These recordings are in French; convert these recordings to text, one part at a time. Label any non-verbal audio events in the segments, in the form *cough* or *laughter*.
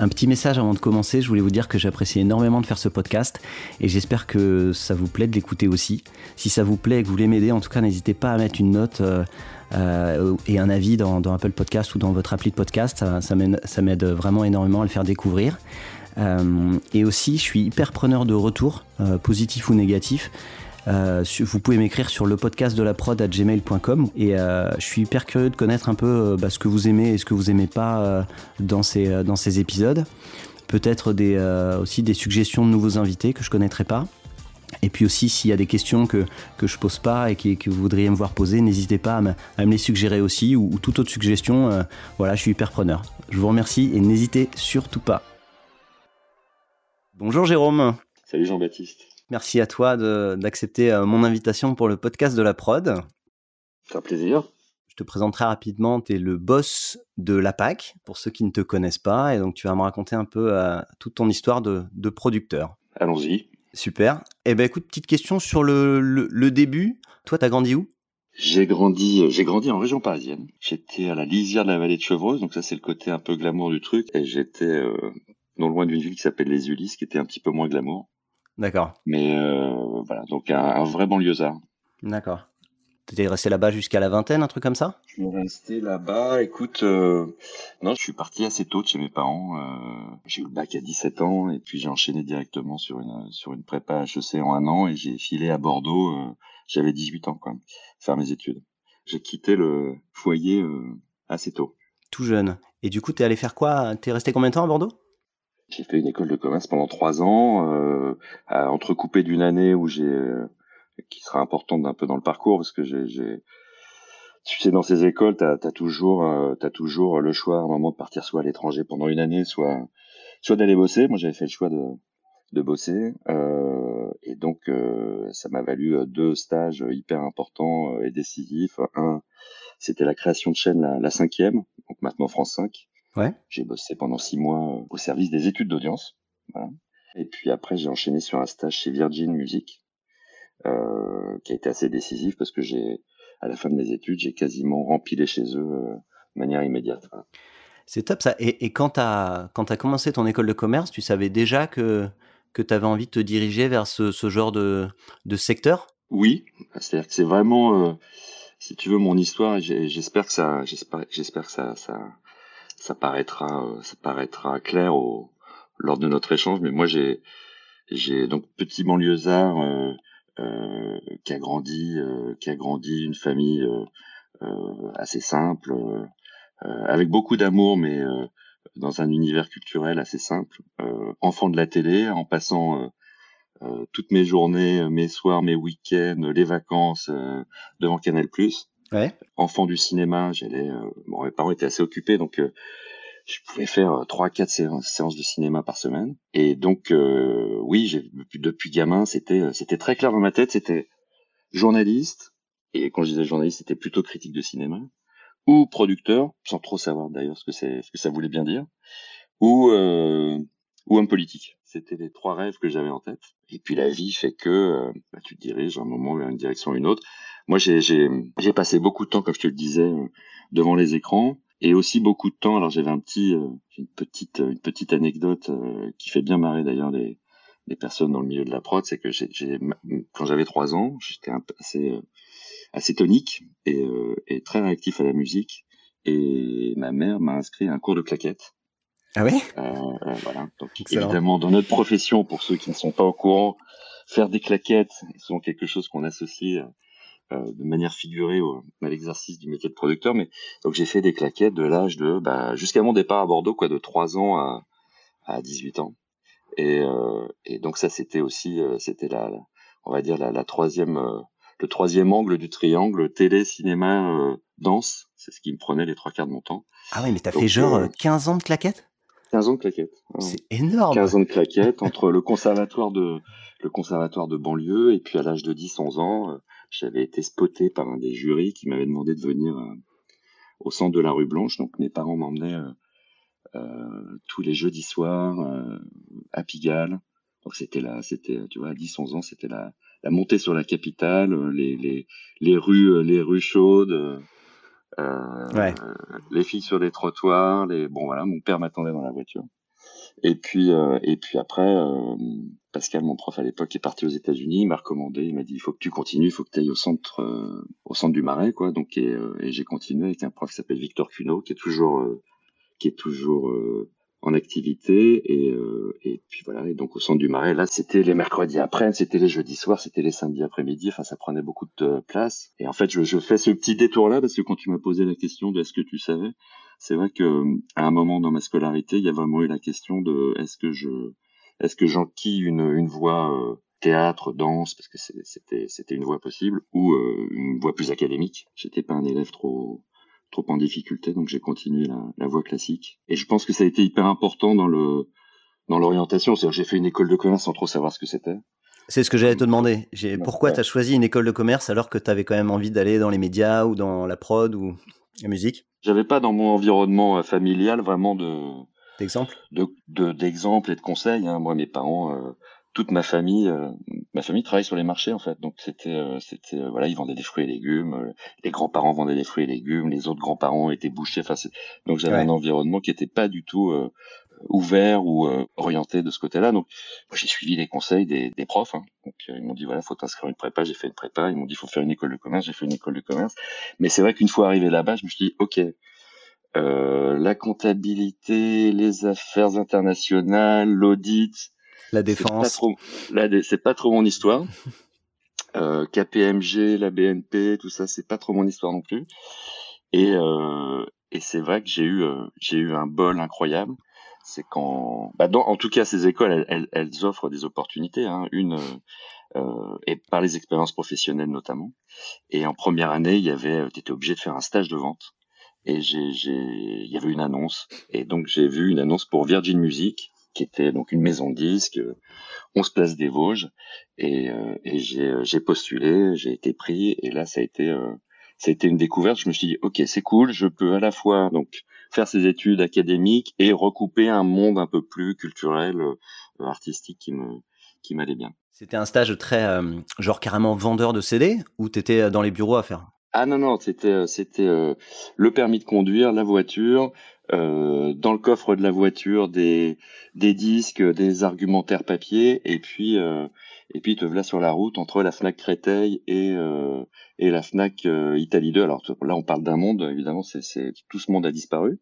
un petit message avant de commencer, je voulais vous dire que j'apprécie énormément de faire ce podcast et j'espère que ça vous plaît de l'écouter aussi. Si ça vous plaît et que vous voulez m'aider, en tout cas n'hésitez pas à mettre une note euh, euh, et un avis dans, Apple Podcast ou dans votre appli de podcast, ça, m'aide vraiment énormément à le faire découvrir. Euh, et aussi, je suis hyper preneur de retours, positifs ou négatifs. Euh, vous pouvez m'écrire sur le podcast de la prod à gmail.com et euh, je suis hyper curieux de connaître un peu euh, bah, ce que vous aimez et ce que vous aimez pas dans, ces, dans ces épisodes. Peut-être aussi des suggestions de nouveaux invités que je connaîtrais pas. Et puis aussi, s'il y a des questions que, que je pose pas et que, vous voudriez me voir poser, n'hésitez pas à me, les suggérer aussi ou toute autre suggestion. voilà, je suis hyper preneur. Je vous remercie et n'hésitez surtout pas. Bonjour Jérôme. Salut Jean-Baptiste. Merci à toi d'accepter euh, mon invitation pour le podcast de la prod. C'est un plaisir. Je te présente très rapidement, tu es le boss de la PAC, pour ceux qui ne te connaissent pas, et donc tu vas me raconter un peu euh, toute ton histoire de, producteur. Allons-y. Super. Eh ben écoute, petite question sur le, début. Toi, tu as grandi où? J'ai grandi, j'ai grandi en région parisienne. J'étais à la lisière de la vallée de Chevreuse, donc ça c'est le côté un peu glamour du truc. Et j'étais euh, non loin d'une ville qui s'appelle Les Ulysses, qui était un petit peu moins glamour. D'accord. Mais euh, voilà, donc un, vrai banlieusard. D'accord. Tu étais resté là-bas jusqu'à la vingtaine, un truc comme ça? Je suis resté là-bas, écoute, euh, non, je suis parti assez tôt de chez mes parents. Euh, j'ai eu le bac à 17 ans et puis j'ai enchaîné directement sur une, sur une prépa HEC en un an et j'ai filé à Bordeaux, j'avais 18 ans quand même, faire mes études. J'ai quitté le foyer assez tôt. Tout jeune. Et du coup, t'es allé faire quoi? T'es resté combien de temps à Bordeaux? J'ai fait une école de commerce pendant trois ans, euh, entrecoupé d'une année où j'ai, euh, qui sera importante un peu dans le parcours parce que j'ai, tu sais, dans ces écoles, tu as, toujours, euh, as toujours le choix à un moment de partir soit à l'étranger pendant une année, soit, soit d'aller bosser. Moi, j'avais fait le choix de, de bosser. Euh, et donc, euh, ça m'a valu deux stages hyper importants et décisifs. Un, c'était la création de chaîne La, la Cinquième, donc maintenant France 5, j'ai bossé pendant six mois euh, au service des études d'audience. Et puis après, j'ai enchaîné sur un stage chez Virgin Music, euh, qui a été assez décisif parce que j'ai, à la fin de mes études, j'ai quasiment rempilé chez eux euh, de manière immédiate. C'est top ça. Et, quand tu as, commencé ton école de commerce, tu savais déjà que, que tu avais envie de te diriger vers ce, ce genre de, de secteur? Oui, c'est-à-dire que c'est vraiment, si tu veux, mon histoire. J'espère que ça, j'espère que ça, ça, ça paraîtra, euh, ça paraîtra clair au, lors de notre échange. Mais moi, j'ai, j'ai donc petit banlieusard euh, euh, qui a grandi, euh, qui a grandi une famille assez simple, avec beaucoup d'amour, mais dans un univers culturel assez simple. enfant de la télé, en passant toutes mes journées, mes soirs, mes week-ends, les vacances devant Canal+. Enfant du cinéma, j'allais. Euh, bon, mes parents étaient assez occupés, donc euh, je pouvais faire euh, trois, quatre séances de cinéma par semaine. Et donc, oui, j'ai depuis, depuis gamin, c'était c'était très clair dans ma tête. C'était journaliste. Et quand je disais journaliste, c'était plutôt critique de cinéma ou producteur, sans trop savoir d'ailleurs ce que c'est, ce que ça voulait bien dire, ou ou homme politique. C'était les trois rêves que j'avais en tête. Et puis la vie fait que bah, tu te diriges un moment vers une direction ou une autre. Moi, j'ai passé beaucoup de temps, comme je te le disais, euh, devant les écrans et aussi beaucoup de temps. Alors j'avais un petit, euh, une petite, une petite anecdote euh, qui fait bien marrer d'ailleurs les, les personnes dans le milieu de la prod, c'est que j'ai, quand j'avais trois ans, j'étais assez, assez tonique et, et, très réactif à la musique. Et ma mère m'a inscrit à un cours de claquettes. Ah oui euh, Voilà. Donc évidemment, dans notre profession, pour ceux qui ne sont pas au courant, faire des claquettes, c'est souvent quelque chose qu'on associe euh, de manière figurée au, à l'exercice du métier de producteur. Mais donc j'ai fait des claquettes de l'âge de bah, jusqu'à mon départ à Bordeaux, quoi, de 3 ans à, à 18 ans. Et, euh, et donc ça c'était aussi euh, c'était la, on va dire la, la troisième euh, le troisième angle du triangle télé cinéma danse c'est ce qui me prenait les trois quarts de mon temps ah oui mais t'as fait genre 15 ans de claquettes? 15 ans de claquettes. C'est énorme. 15 ans de claquettes entre le conservatoire de le conservatoire de banlieue et puis à l'âge de 10-11 ans, euh, j'avais été spoté par un des jurys qui m'avait demandé de venir euh, au centre de la rue Blanche. Donc mes parents m'emmenaient euh, tous les jeudis soirs à Pigalle. Donc c'était là, c'était tu vois à 10-11 ans, c'était la la montée sur la capitale, les les les rues les rues chaudes. Euh, les filles sur les trottoirs, les bon voilà, mon père m'attendait dans la voiture. Et puis euh, et puis après, euh, Pascal, mon prof à l'époque, est parti aux États-Unis. Il m'a recommandé, il m'a dit il faut que tu continues, il faut que tu ailles au centre au centre du Marais, quoi. Donc et, et j'ai continué avec un prof qui s'appelle Victor Cuno, qui est toujours qui est toujours en activité et, euh, et puis voilà et donc au centre du Marais là c'était les mercredis après c'était les jeudis soirs c'était les samedis après-midi enfin ça prenait beaucoup de place. Et en fait je, je fais ce petit détour là parce que quand tu m'as posé la question de est-ce que tu savais c'est vrai que à un moment dans ma scolarité il y a vraiment eu la question de est-ce que je est-ce que j'enquille une une voie euh, théâtre danse parce que c'était c'était une voie possible ou euh, une voie plus académique. J'étais pas un élève trop trop en difficulté, donc j'ai continué la, la, voie classique. Et je pense que ça a été hyper important dans le dans l'orientation. C'est-à-dire j'ai fait une école de commerce sans trop savoir ce que c'était. C'est ce que j'allais te demander. Pourquoi tu as choisi une école de commerce alors que tu avais quand même envie d'aller dans les médias ou dans la prod ou la musique? J'avais pas dans mon environnement euh, familial vraiment de d'exemples de, et de conseils. Hein. Moi, mes parents, euh, toute ma famille, euh, ma famille travaille sur les marchés en fait. Donc c'était, euh, c'était, euh, voilà, ils vendaient des fruits et légumes. les grands-parents vendaient des fruits et légumes. Les autres grands-parents étaient bouchers. Enfin, donc j'avais un environnement qui était pas du tout ouvert ou orienté de ce côté-là. Donc j'ai suivi les conseils des, des profs. Hein. Donc ils m'ont dit voilà, faut t'inscrire une prépa. J'ai fait une prépa. Ils m'ont dit faut faire une école de commerce. J'ai fait une école de commerce. Mais c'est vrai qu'une fois arrivé là-bas, je me suis dit ok. la comptabilité, les affaires internationales, l'audit, la défense. C'est pas trop mon histoire. *laughs* Euh, KPMG, la BNP, tout ça, c'est pas trop mon histoire non plus. Et, euh, et c'est vrai que j'ai eu, euh, j'ai eu un bol incroyable. C'est quand, bah dans, en tout cas, ces écoles, elles, elles, offrent des opportunités. Hein. Une et par les expériences professionnelles notamment. Et en première année, il y avait, obligé de faire un stage de vente. Et j'ai, j'ai, il y avait une annonce. Et donc j'ai vu une annonce pour Virgin Music qui était donc une maison de disques, 11 places des Vosges, et, euh, et euh, j'ai postulé, j'ai été pris, et là ça a été euh, ça a été une découverte. Je me suis dit ok c'est cool, je peux à la fois donc faire ces études académiques et recouper un monde un peu plus culturel, artistique qui me qui m'allait bien. C'était un stage très genre carrément vendeur de CD ou t'étais dans les bureaux à faire? Ah non non, c'était c'était le permis de conduire, la voiture, euh, dans le coffre de la voiture des, des disques, des argumentaires papier, et puis euh, et puis te voilà sur la route entre la Fnac Créteil et euh, et la Fnac euh, Italie 2. Alors là, on parle d'un monde, évidemment, c'est c'est tout ce monde a disparu.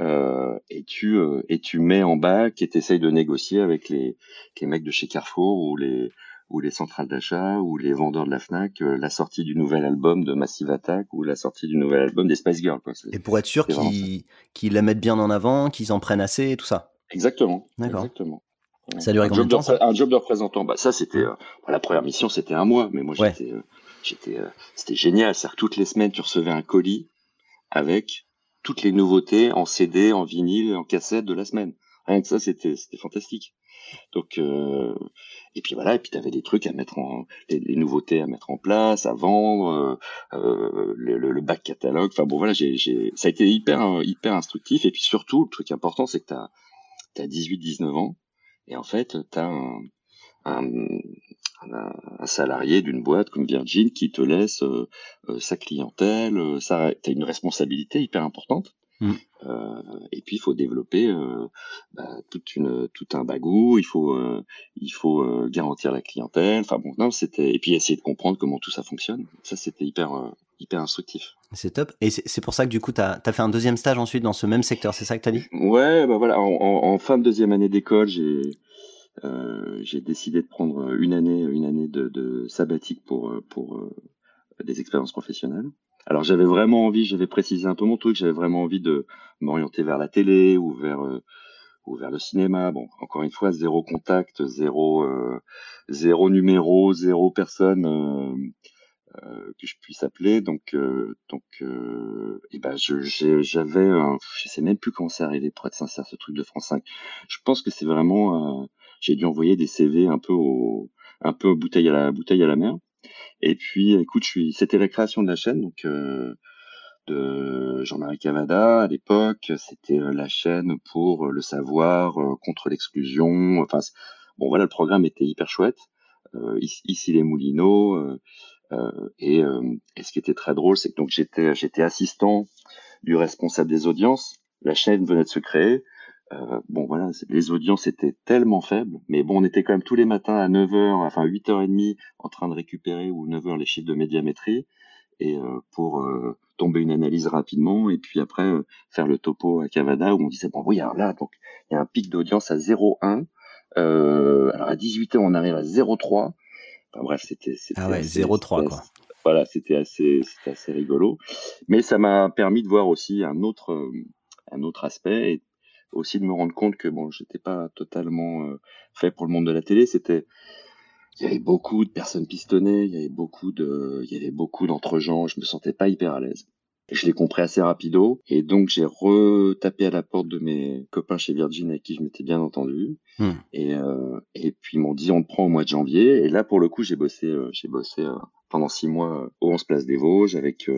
Euh, et tu et tu mets en bac et t'essayes de négocier avec les les mecs de chez Carrefour ou les ou les centrales d'achat ou les vendeurs de la Fnac, euh, la sortie du nouvel album de Massive Attack ou la sortie du nouvel album des Spice Girls. Quoi. Et pour être sûr qu'ils la mettent bien en avant, qu'ils en prennent assez et tout ça. Exactement. D'accord. Exactement. Ça a duré combien de temps ça Un job de représentant. Bah ça c'était euh, la première mission c'était un mois, mais moi j'étais euh, j'étais c'était génial. C'est-à-dire toutes les semaines tu recevais un colis avec toutes les nouveautés en CD, en vinyle, en cassette de la semaine. Rien que ça c'était c'était fantastique. Donc euh, et puis voilà, et puis tu avais des trucs à mettre en, les, nouveautés à mettre en place, à vendre, euh, euh le, le, bac catalogue. Enfin bon voilà, j'ai, j'ai, ça a été hyper hyper instructif. Et puis surtout, le truc important, c'est que tu as, as 18-19 ans et en fait, tu as un, un, un, salarié d'une boîte comme Virgin qui te laisse euh, euh sa clientèle, euh, ça, tu as une responsabilité hyper importante. Mm. Euh, et puis il faut développer euh, bah, toute une tout un bagou. Il faut euh, il faut garantir la clientèle. Enfin bon, non, c'était et puis essayer de comprendre comment tout ça fonctionne. Ça c'était hyper hyper instructif. C'est top. Et c'est pour ça que du coup, tu as, as, fait un deuxième stage ensuite dans ce même secteur, c'est ça que tu as dit? Ouais, bah voilà, en, en, fin de deuxième année d'école, j'ai j'ai décidé de prendre une année une année de, de sabbatique pour pour des expériences professionnelles. Alors j'avais vraiment envie, j'avais précisé un peu mon truc, j'avais vraiment envie de m'orienter vers la télé ou vers euh, ou vers le cinéma. Bon, encore une fois, zéro contact, zéro euh, zéro numéro, zéro personne euh, que je puisse appeler. Donc, donc, et ben, j'avais, je sais même plus comment c'est arrivé pour être sincère, ce truc de France 5. Je pense que c'est vraiment, j'ai dû envoyer des CV un peu au, un peu bouteille à la bouteille à la mer. Et puis, écoute, je suis, c'était la création de la chaîne, donc de Jean-Marie Cavada à l'époque. C'était la chaîne pour le savoir, contre l'exclusion. Enfin, bon, voilà, le programme était hyper chouette. ici, les Moulineaux. Euh, et, euh, et, ce qui était très drôle, c'est que donc j'étais j'étais assistant du responsable des audiences. La chaîne venait de se créer. Euh, bon voilà, les audiences étaient tellement faibles, mais bon, on était quand même tous les matins à 9h, enfin 8h30 en train de récupérer ou 9h les chiffres de médiamétrie et euh, pour euh, tomber une analyse rapidement et puis après faire le topo à Cavada où on disait bon oui alors là donc il y a un pic d'audience à 0,1 alors à 18h on arrive à 0,3 bref, c'était. Ah ouais, 0,3 quoi. Voilà, c'était assez, assez rigolo. Mais ça m'a permis de voir aussi un autre, un autre aspect et aussi de me rendre compte que bon, j'étais pas totalement euh, fait pour le monde de la télé. C'était, il y avait beaucoup de personnes pistonnées, il y avait beaucoup de, il y avait beaucoup d'entre-gens. Je me sentais pas hyper à l'aise je l'ai compris assez rapido. Et donc, j'ai retapé à la porte de mes copains chez Virgin avec qui je m'étais bien entendu. Hmm. Et, euh, et puis, ils m'ont dit, on te prend au mois de janvier. Et là, pour le coup, j'ai bossé, euh, j'ai bossé euh, pendant six mois au 11 Place des Vosges avec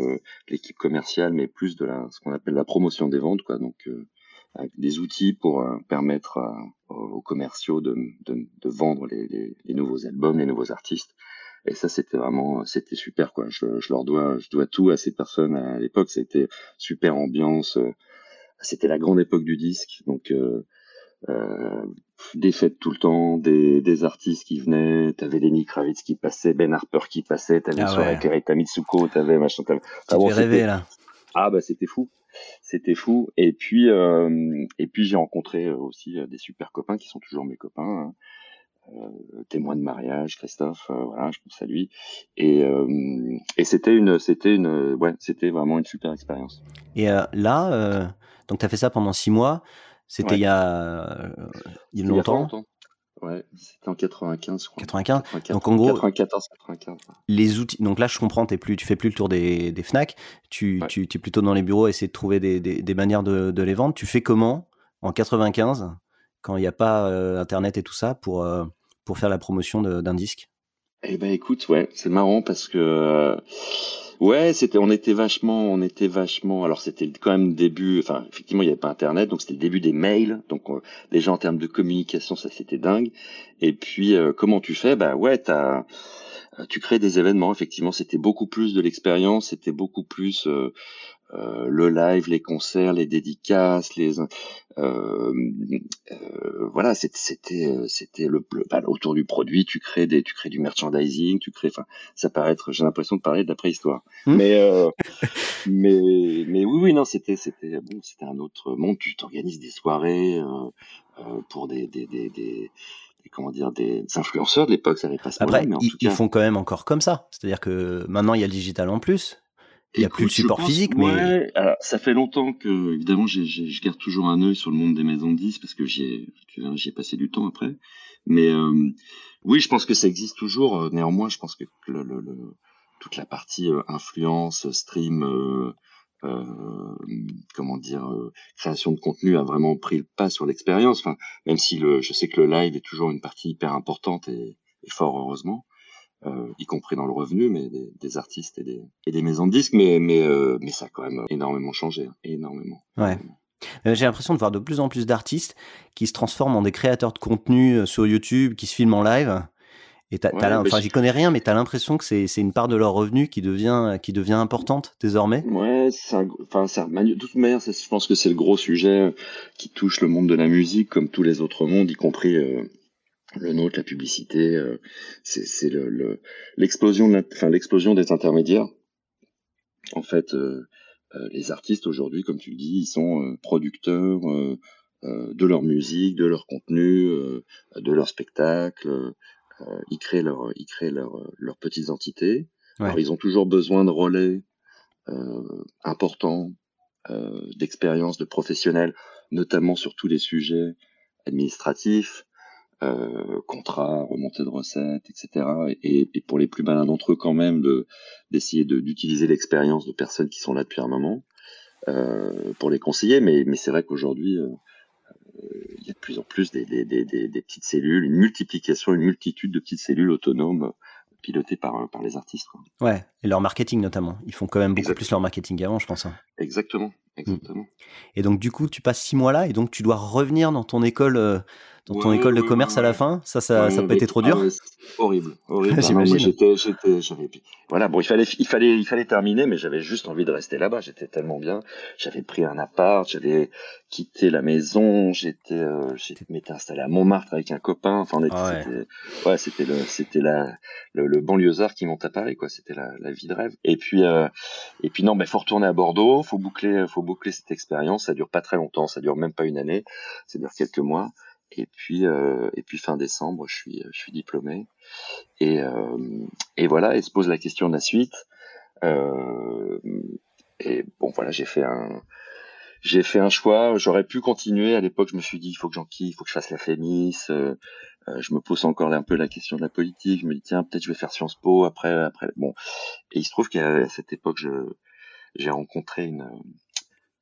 l'équipe commerciale, mais plus de la, ce qu'on appelle la promotion des ventes, quoi. Donc, avec des outils pour permettre aux commerciaux de, de, de vendre les, les, les nouveaux albums, les nouveaux artistes. Et ça, c'était vraiment, c'était super, quoi. Je, je, leur dois, je dois tout à ces personnes à l'époque. C'était super ambiance. Euh, c'était la grande époque du disque, donc euh, euh, des fêtes tout le temps, des, des artistes qui venaient. T'avais Lenny Kravitz qui passait, Ben Harper qui passait. T'avais ah une soirée avec Erita Mitsuko. T'avais machin. T'avais. Ah, rêver là. Ah bah c'était fou c'était fou et puis euh, et puis j'ai rencontré aussi des super copains qui sont toujours mes copains hein. Euh, témoin de mariage, Christophe, euh, voilà, je pense à lui. Et, euh, et c'était une, c'était une, ouais, c'était vraiment une super expérience. Et là, donc tu as fait ça pendant six mois. C'était il y a, il y a longtemps. Ouais, c'était en 95, je crois. 95. Donc en gros, 94, 95. Les outils. Donc là, je comprends, es plus, tu fais plus le tour des, des Fnac. Tu, tu, tu, es plutôt dans les bureaux, essayer de trouver des, des, des manières de, de, les vendre. Tu fais comment en 95 quand il n'y a pas euh, Internet et tout ça pour, euh, pour faire la promotion d'un disque? Eh ben écoute, ouais, c'est marrant parce que euh, ouais, c'était, on était vachement, on était vachement. Alors c'était quand même début. Enfin, effectivement, il n'y avait pas Internet, donc c'était le début des mails. Donc déjà en termes de communication, ça c'était dingue. Et puis comment tu fais? Bah ouais, t'as tu crées des événements. Effectivement, c'était beaucoup plus de l'expérience, c'était beaucoup plus euh, le live, les concerts, les dédicaces, les euh, euh, voilà, c'était c'était le, bah, autour du produit, tu crées des tu crées du merchandising, tu crées enfin ça paraît être j'ai l'impression de parler de la préhistoire. Hmm. Mais *laughs* mais mais oui oui non, c'était c'était bon, c'était un autre monde, tu t'organises des soirées pour des des, des, des comment dire des influenceurs de l'époque ça n'avait pas Après, mais en ils, tout cas... ils font quand même encore comme ça. C'est-à-dire que maintenant il y a le digital en plus. Il n'y a plus de support physique, mais alors, ça fait longtemps que évidemment j'ai, je garde toujours un œil sur le monde des maisons de disques parce que j'y ai, ai passé du temps après. Mais euh, oui, je pense que ça existe toujours. Euh, néanmoins, je pense que le, le, le toute la partie euh, influence, stream, euh, euh, comment dire, création de contenu a vraiment pris le pas sur l'expérience. Enfin, même si le, je sais que le live est toujours une partie hyper importante et, et fort heureusement. Euh, y compris dans le revenu, mais des, des artistes et des, et des, maisons de disques, mais, mais, euh, mais ça a quand même énormément changé, hein, énormément. Ouais. Euh, j'ai l'impression de voir de plus en plus d'artistes qui se transforment en des créateurs de contenu sur YouTube, qui se filment en live. Et t'as, enfin, j'y connais rien, mais tu as l'impression que c'est, une part de leur revenu qui devient, qui devient importante désormais. Ouais, enfin, ça, de toute manière, je pense que c'est le gros sujet qui touche le monde de la musique, comme tous les autres mondes, y compris le nôtre, la publicité, euh, c'est le, l'explosion, de enfin l'explosion des intermédiaires. En fait, euh, euh, les artistes aujourd'hui, comme tu le dis, ils sont producteurs de leur musique, de leur contenu, de leur spectacle. ils créent leur, ils créent leur, leurs petites entités. Alors, ils ont toujours besoin de relais importants, d'expérience, de professionnels, notamment sur tous les sujets administratifs, euh, contrats, remontée de recettes, etc. Et, et pour les plus malins d'entre eux, quand même, de d'essayer d'utiliser l'expérience de personnes qui sont là depuis un moment euh, pour les conseiller. Mais, mais c'est vrai qu'aujourd'hui, euh, il y a de plus en plus des, des, des, des, petites cellules, une multiplication, une multitude de petites cellules autonomes pilotées par, par les artistes. Quoi. Ouais, et leur marketing notamment. Ils font quand même beaucoup plus leur marketing avant, je pense. Hein. Exactement, exactement. Mm. Et donc, du coup, tu passes six mois là et donc tu dois revenir dans ton école euh, dans ton école de commerce à la fin Ça, ça, ça peut être trop dur ah Horrible, horrible. *laughs* J'imagine. j'étais, j'étais, j'avais. Voilà, bon, il fallait, il fallait, il fallait terminer, mais j'avais juste envie de rester là-bas. J'étais tellement bien. J'avais pris un appart, j'avais quitté la maison, j'étais, euh, m'étais installé à Montmartre avec un copain. Enfin, on était, ah ouais. c'était, ouais, c'était le, c'était la, le, le banlieusard qui monte à Paris, quoi. C'était la, la vie de rêve. Et puis, euh, et puis non, mais faut retourner à Bordeaux, faut boucler, faut boucler cette expérience. Ça dure pas très longtemps, ça dure même pas une année, ça dure quelques mois. Et puis, euh, et puis fin décembre, je suis, je suis diplômé. Et, euh, et voilà, et se pose la question de la suite. Euh, et bon, voilà, j'ai fait un, j'ai fait un choix. J'aurais pu continuer. À l'époque, je me suis dit, il faut que j'en il faut que je fasse la euh, je me pose encore un peu la question de la politique. Je me dis, tiens, peut-être je vais faire Sciences Po après, après. Bon, et il se trouve qu'à cette époque, j'ai rencontré une,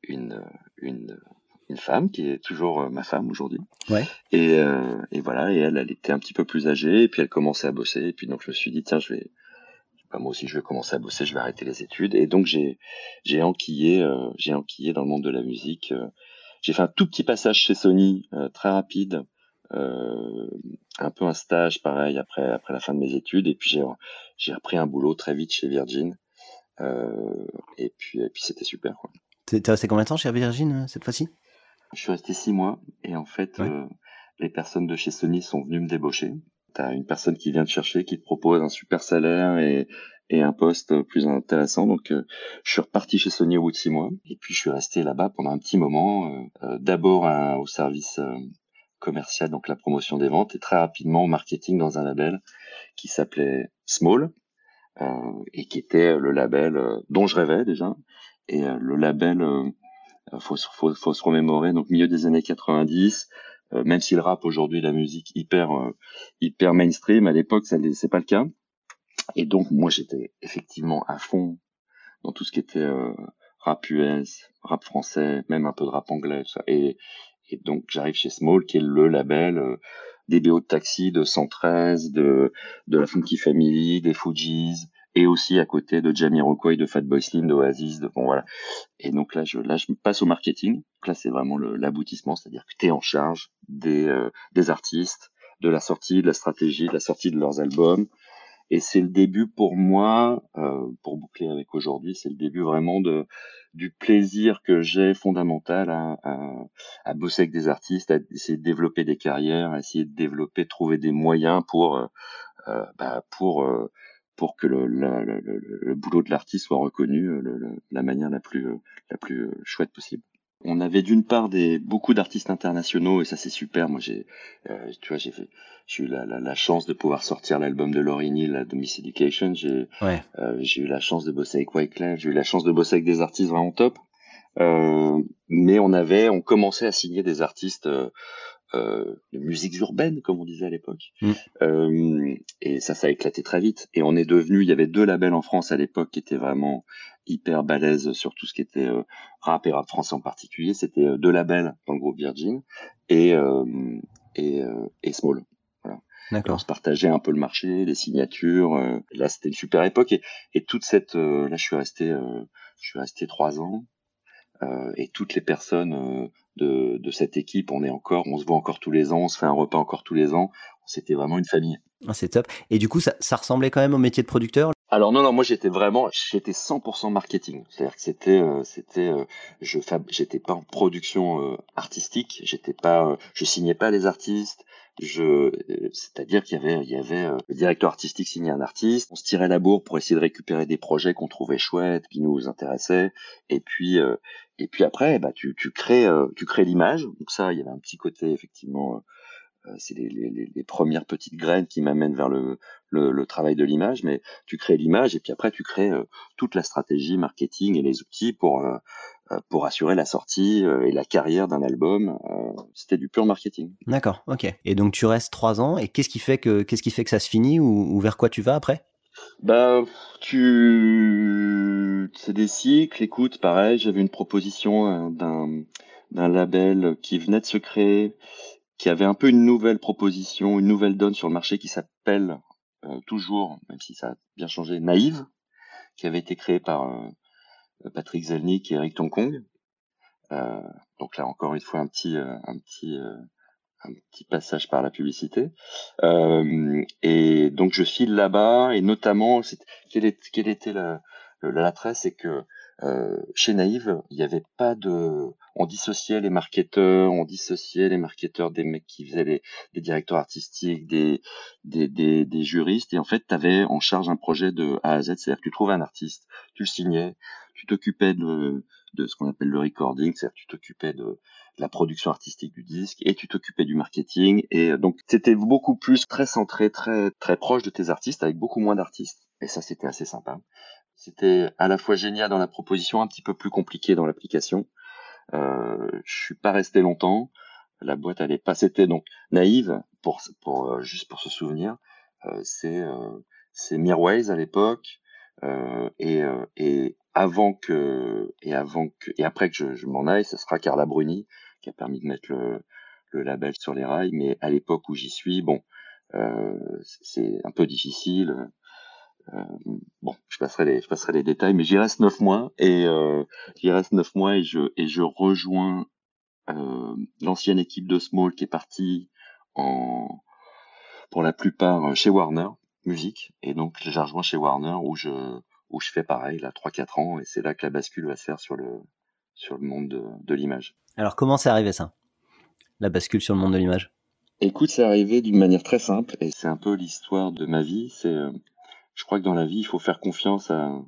une, une, une femme qui est toujours euh, ma femme aujourd'hui. Ouais. Et, euh, et voilà, et elle, elle était un petit peu plus âgée, et puis elle commençait à bosser, et puis donc je me suis dit tiens, je vais, bah, moi aussi je vais commencer à bosser, je vais arrêter les études, et donc j'ai j'ai enquillé, euh, j'ai enquillé dans le monde de la musique. j'ai fait un tout petit passage chez Sony, très rapide, un peu un stage pareil après après la fin de mes études, et puis j'ai j'ai repris un boulot très vite chez Virgin. et puis, et puis c'était super. Quoi. T'es resté combien de temps chez Virgin cette fois-ci? Je suis resté six mois et en fait, euh, les personnes de chez Sony sont venues me débaucher. T'as une personne qui vient te chercher, qui te propose un super salaire et, et un poste plus intéressant. Donc, euh, je suis reparti chez Sony au bout de six mois et puis je suis resté là-bas pendant un petit moment. Euh, D'abord au service commercial, donc la promotion des ventes, et très rapidement au marketing dans un label qui s'appelait Small et qui était le label dont je rêvais déjà et le label euh, faut, faut, faut se remémorer, donc milieu des années 90, euh, même si le rap aujourd'hui, la musique hyper euh, hyper mainstream, à l'époque, ça c'est pas le cas. Et donc moi j'étais effectivement à fond dans tout ce qui était rap US, rap français, même un peu de rap anglais, ça. Et, et donc j'arrive chez Small, qui est le label des BO de taxi, de 113, de de la Funky Family, des Fujis, et aussi à côté de Jamiroquai, de Fatboy Slim, d'Oasis, de bon voilà. Et donc là, je là je passe au marketing. Donc là, c'est vraiment l'aboutissement, c'est-à-dire que tu es en charge des euh, des artistes, de la sortie, de la stratégie, de la sortie de leurs albums. Et c'est le début pour moi, euh, pour boucler avec aujourd'hui, c'est le début vraiment de du plaisir que j'ai fondamental à, à, à, bosser avec des artistes, à essayer de développer des carrières, à essayer de développer, trouver des moyens pour euh, euh bah, pour euh, pour que le, le, le, boulot de l'artiste soit reconnu de euh, la manière la plus, euh, la plus euh, chouette possible. On avait d'une part des beaucoup d'artistes internationaux et ça c'est super. Moi j'ai, tu vois, j'ai fait, j'ai eu la, la, la, chance de pouvoir sortir l'album de Laurie Neal de Miss Education. J'ai, ouais. j'ai eu la chance de bosser avec Wyclef. J'ai eu la chance de bosser avec des artistes vraiment top. mais on avait, on commençait à signer des artistes euh, de musiques urbaines, comme on disait à l'époque. Mm. Euh, et ça, ça a éclaté très vite. Et on est devenu, il y avait deux labels en France à l'époque qui étaient vraiment hyper balèzes sur tout ce qui était euh, rap et rap français en particulier. C'était euh, deux labels dans le groupe Virgin et et, et Small. Voilà. on se partageait un peu le marché, les signatures. là, c'était une super époque. Et, et toute cette, là, je suis resté, je suis resté trois ans. et toutes les personnes de, de, cette équipe. On est encore, on se voit encore tous les ans, on se fait un repas encore tous les ans. C'était vraiment une famille. Ah, c'est top. Et du coup, ça, ça, ressemblait quand même au métier de producteur Alors non, non, moi j'étais vraiment, j'étais 100% marketing. C'est-à-dire que c'était, euh, c'était, euh, je fab, j'étais pas en production euh, artistique. J'étais pas, je signais pas les artistes. Je, c'est-à-dire qu'il y avait, il y avait le directeur artistique signait un artiste. On se tirait la bourre pour essayer de récupérer des projets qu'on trouvait chouettes, qui nous intéressaient. Et puis, et puis après, bah, tu, crées, euh, tu crées l'image. Donc ça, il y avait un petit côté effectivement. Euh, euh, c'est les, premières petites graines qui m'amènent vers le, travail de l'image, mais tu crées l'image et puis après tu crées toute la stratégie marketing et les outils pour pour assurer la sortie et la carrière d'un album. C'était du pur marketing. D'accord, ok. Et donc tu restes trois ans. Et qu'est-ce qui fait que qu'est-ce qui fait que ça se finit ou, vers quoi tu vas après? Bah, tu, c'est des cycles. Écoute, pareil, j'avais une proposition d'un d'un label qui venait de se créer, qui avait un peu une nouvelle proposition, une nouvelle donne sur le marché qui s'appelle euh, toujours, même si ça a bien changé, Naïve, qui avait été créé par euh, Patrick Zelnick et Eric Tonkong. Euh, donc là encore une fois un petit un petit un petit passage par la publicité. et donc je file là-bas et notamment quelle, était la, l'attrait, c'est que euh, chez Naïve, il n'y avait pas de, on dissociait les marketeurs, on dissociait les marketeurs des mecs qui faisaient les, des directeurs artistiques, des, des, des, juristes, et en fait, tu avais en charge un projet de A à Z, c'est-à-dire que tu trouvais un artiste, tu le signais, tu t'occupais de, de ce qu'on appelle le recording, c'est-à-dire tu t'occupais de, la production artistique du disque et tu t'occupais du marketing et donc c'était beaucoup plus très centré, très très proche de tes artistes avec beaucoup moins d'artistes et ça c'était assez sympa. C'était à la fois génial dans la proposition, un petit peu plus compliqué dans l'application. Euh, je suis pas resté longtemps. La boîte allait pas. C'était donc naïve pour pour euh, juste pour se souvenir. Euh, c'est euh, c'est à l'époque euh, et et avant que et avant que et après que je, je m'en aille, ce sera Carla Bruni qui a permis de mettre le le label sur les rails. Mais à l'époque où j'y suis, bon, c'est un peu difficile euh, bon, je passerai les, je passerai les détails, mais j'y reste neuf mois et euh, j'y reste neuf mois et je et je rejoins euh, l'ancienne équipe de Small qui est partie en pour la plupart chez Warner Music et donc j'ai rejoint chez Warner où je où je fais pareil là 3-4 ans et c'est là que la bascule va se faire sur le sur le monde de, de l'image. Alors comment c'est arrivé ça? La bascule sur le monde de l'image? Écoute, c'est arrivé d'une manière très simple et c'est un peu l'histoire de ma vie. C'est je crois que dans la vie, il faut faire confiance à.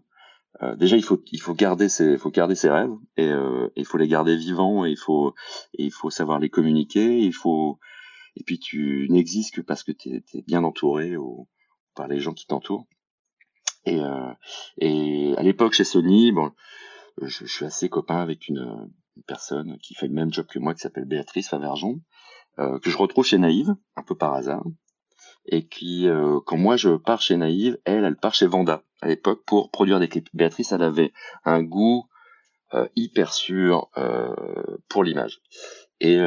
déjà, il faut il faut garder ses faut garder ses rêves et euh, il faut les garder vivants et il faut et il faut savoir les communiquer. Il faut et puis tu n'existes que parce que tu es, bien entouré ou par les gens qui t'entourent. Et euh, et à l'époque chez Sony, bon, je, suis assez copain avec une, une, personne qui fait le même job que moi qui s'appelle Béatrice Faverjon. Euh, que je retrouve chez Naïve, un peu par hasard et qui, euh, quand moi je pars chez Naïve, elle, elle part chez Vanda à l'époque pour produire des clips. Béatrice, elle avait un goût euh, hyper sûr euh, pour l'image. Et,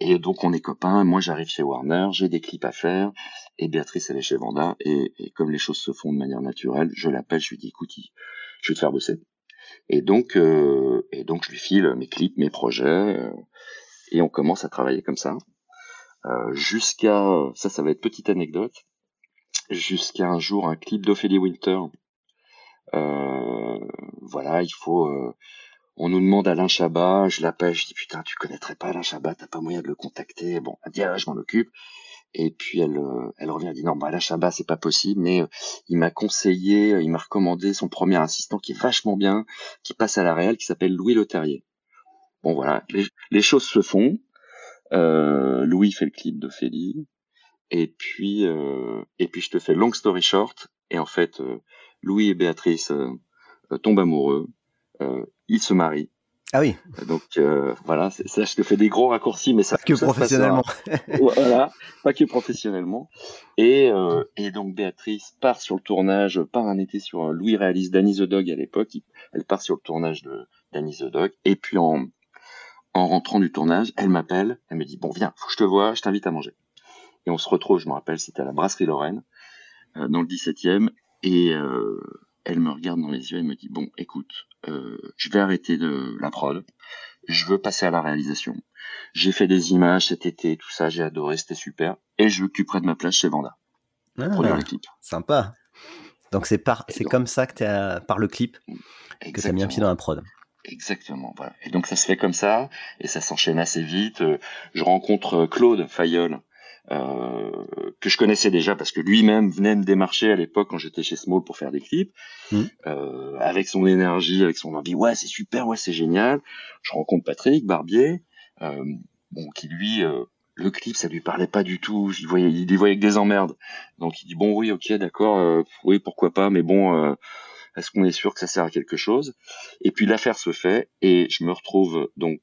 et donc on est copains. Moi j'arrive chez Warner, j'ai des clips à faire, et Béatrice elle est chez Vanda. Et, et comme les choses se font de manière naturelle, je l'appelle, je lui dis écoute, je vais te faire bosser. Et donc, et donc je lui file mes clips, mes projets, et on commence à travailler comme ça. Euh, jusqu'à ça, ça va être petite anecdote, jusqu'à un jour un clip d'Ophélie Winter. Euh, voilà, il faut. Euh, on nous demande Alain Chabat, je l'appelle, je dis putain, tu connaîtrais pas Alain Chabat, t'as pas moyen de le contacter. Bon, elle dit ah, je m'en occupe. Et puis elle, elle revient, elle dit non, bah Alain Chabat c'est pas possible, mais il m'a conseillé, il m'a recommandé son premier assistant qui est vachement bien, qui passe à la réelle, qui s'appelle Louis Leterrier. Bon voilà, les, choses se font. Euh, Louis fait le clip d'Ophélie. Et puis, euh, et puis je te fais long story short. Et en fait, euh, Louis et Béatrice tombent amoureux. Ils se marient. Ah oui. Donc voilà, ça je te fais des gros raccourcis, mais ça pas que professionnellement. voilà, pas que professionnellement. Et, et donc Béatrice part sur le tournage, part un été sur Louis réalise Danny the Dog à l'époque. Elle part sur le tournage de Danny the Dog. Et puis en en rentrant du tournage, elle m'appelle, elle me dit bon viens, faut que je te vois, je t'invite à manger. Et on se retrouve, je me rappelle, c'était à la brasserie Lorraine, euh, dans le 17e, et euh, elle me regarde dans les yeux et me dit bon écoute, euh, je vais arrêter de la prod, je veux passer à la réalisation. J'ai fait des images cet été, tout ça, j'ai adoré, c'était super, et je veux que tu prennes ma place chez Vanda. Ah, Sympa. Donc c'est par, c'est comme ça que tu as, par le clip, que tu as mis un pied dans la prod. Exactement. Voilà. Et donc ça se fait comme ça, et ça s'enchaîne assez vite. Euh, je rencontre euh, Claude Fayol, euh, que je connaissais déjà parce que lui-même venait me démarcher à l'époque quand j'étais chez Small pour faire des clips, mmh. euh, avec son énergie, avec son envie. Ouais, c'est super, ouais, c'est génial. Je rencontre Patrick Barbier, euh, bon, qui lui, euh, le clip, ça lui parlait pas du tout. Il voyait, il y voyait que des emmerdes. Donc il dit bon, oui, ok, d'accord, oui, pourquoi pas, mais bon Est-ce qu'on est sûr que ça sert à quelque chose? Et puis l'affaire se fait et je me retrouve donc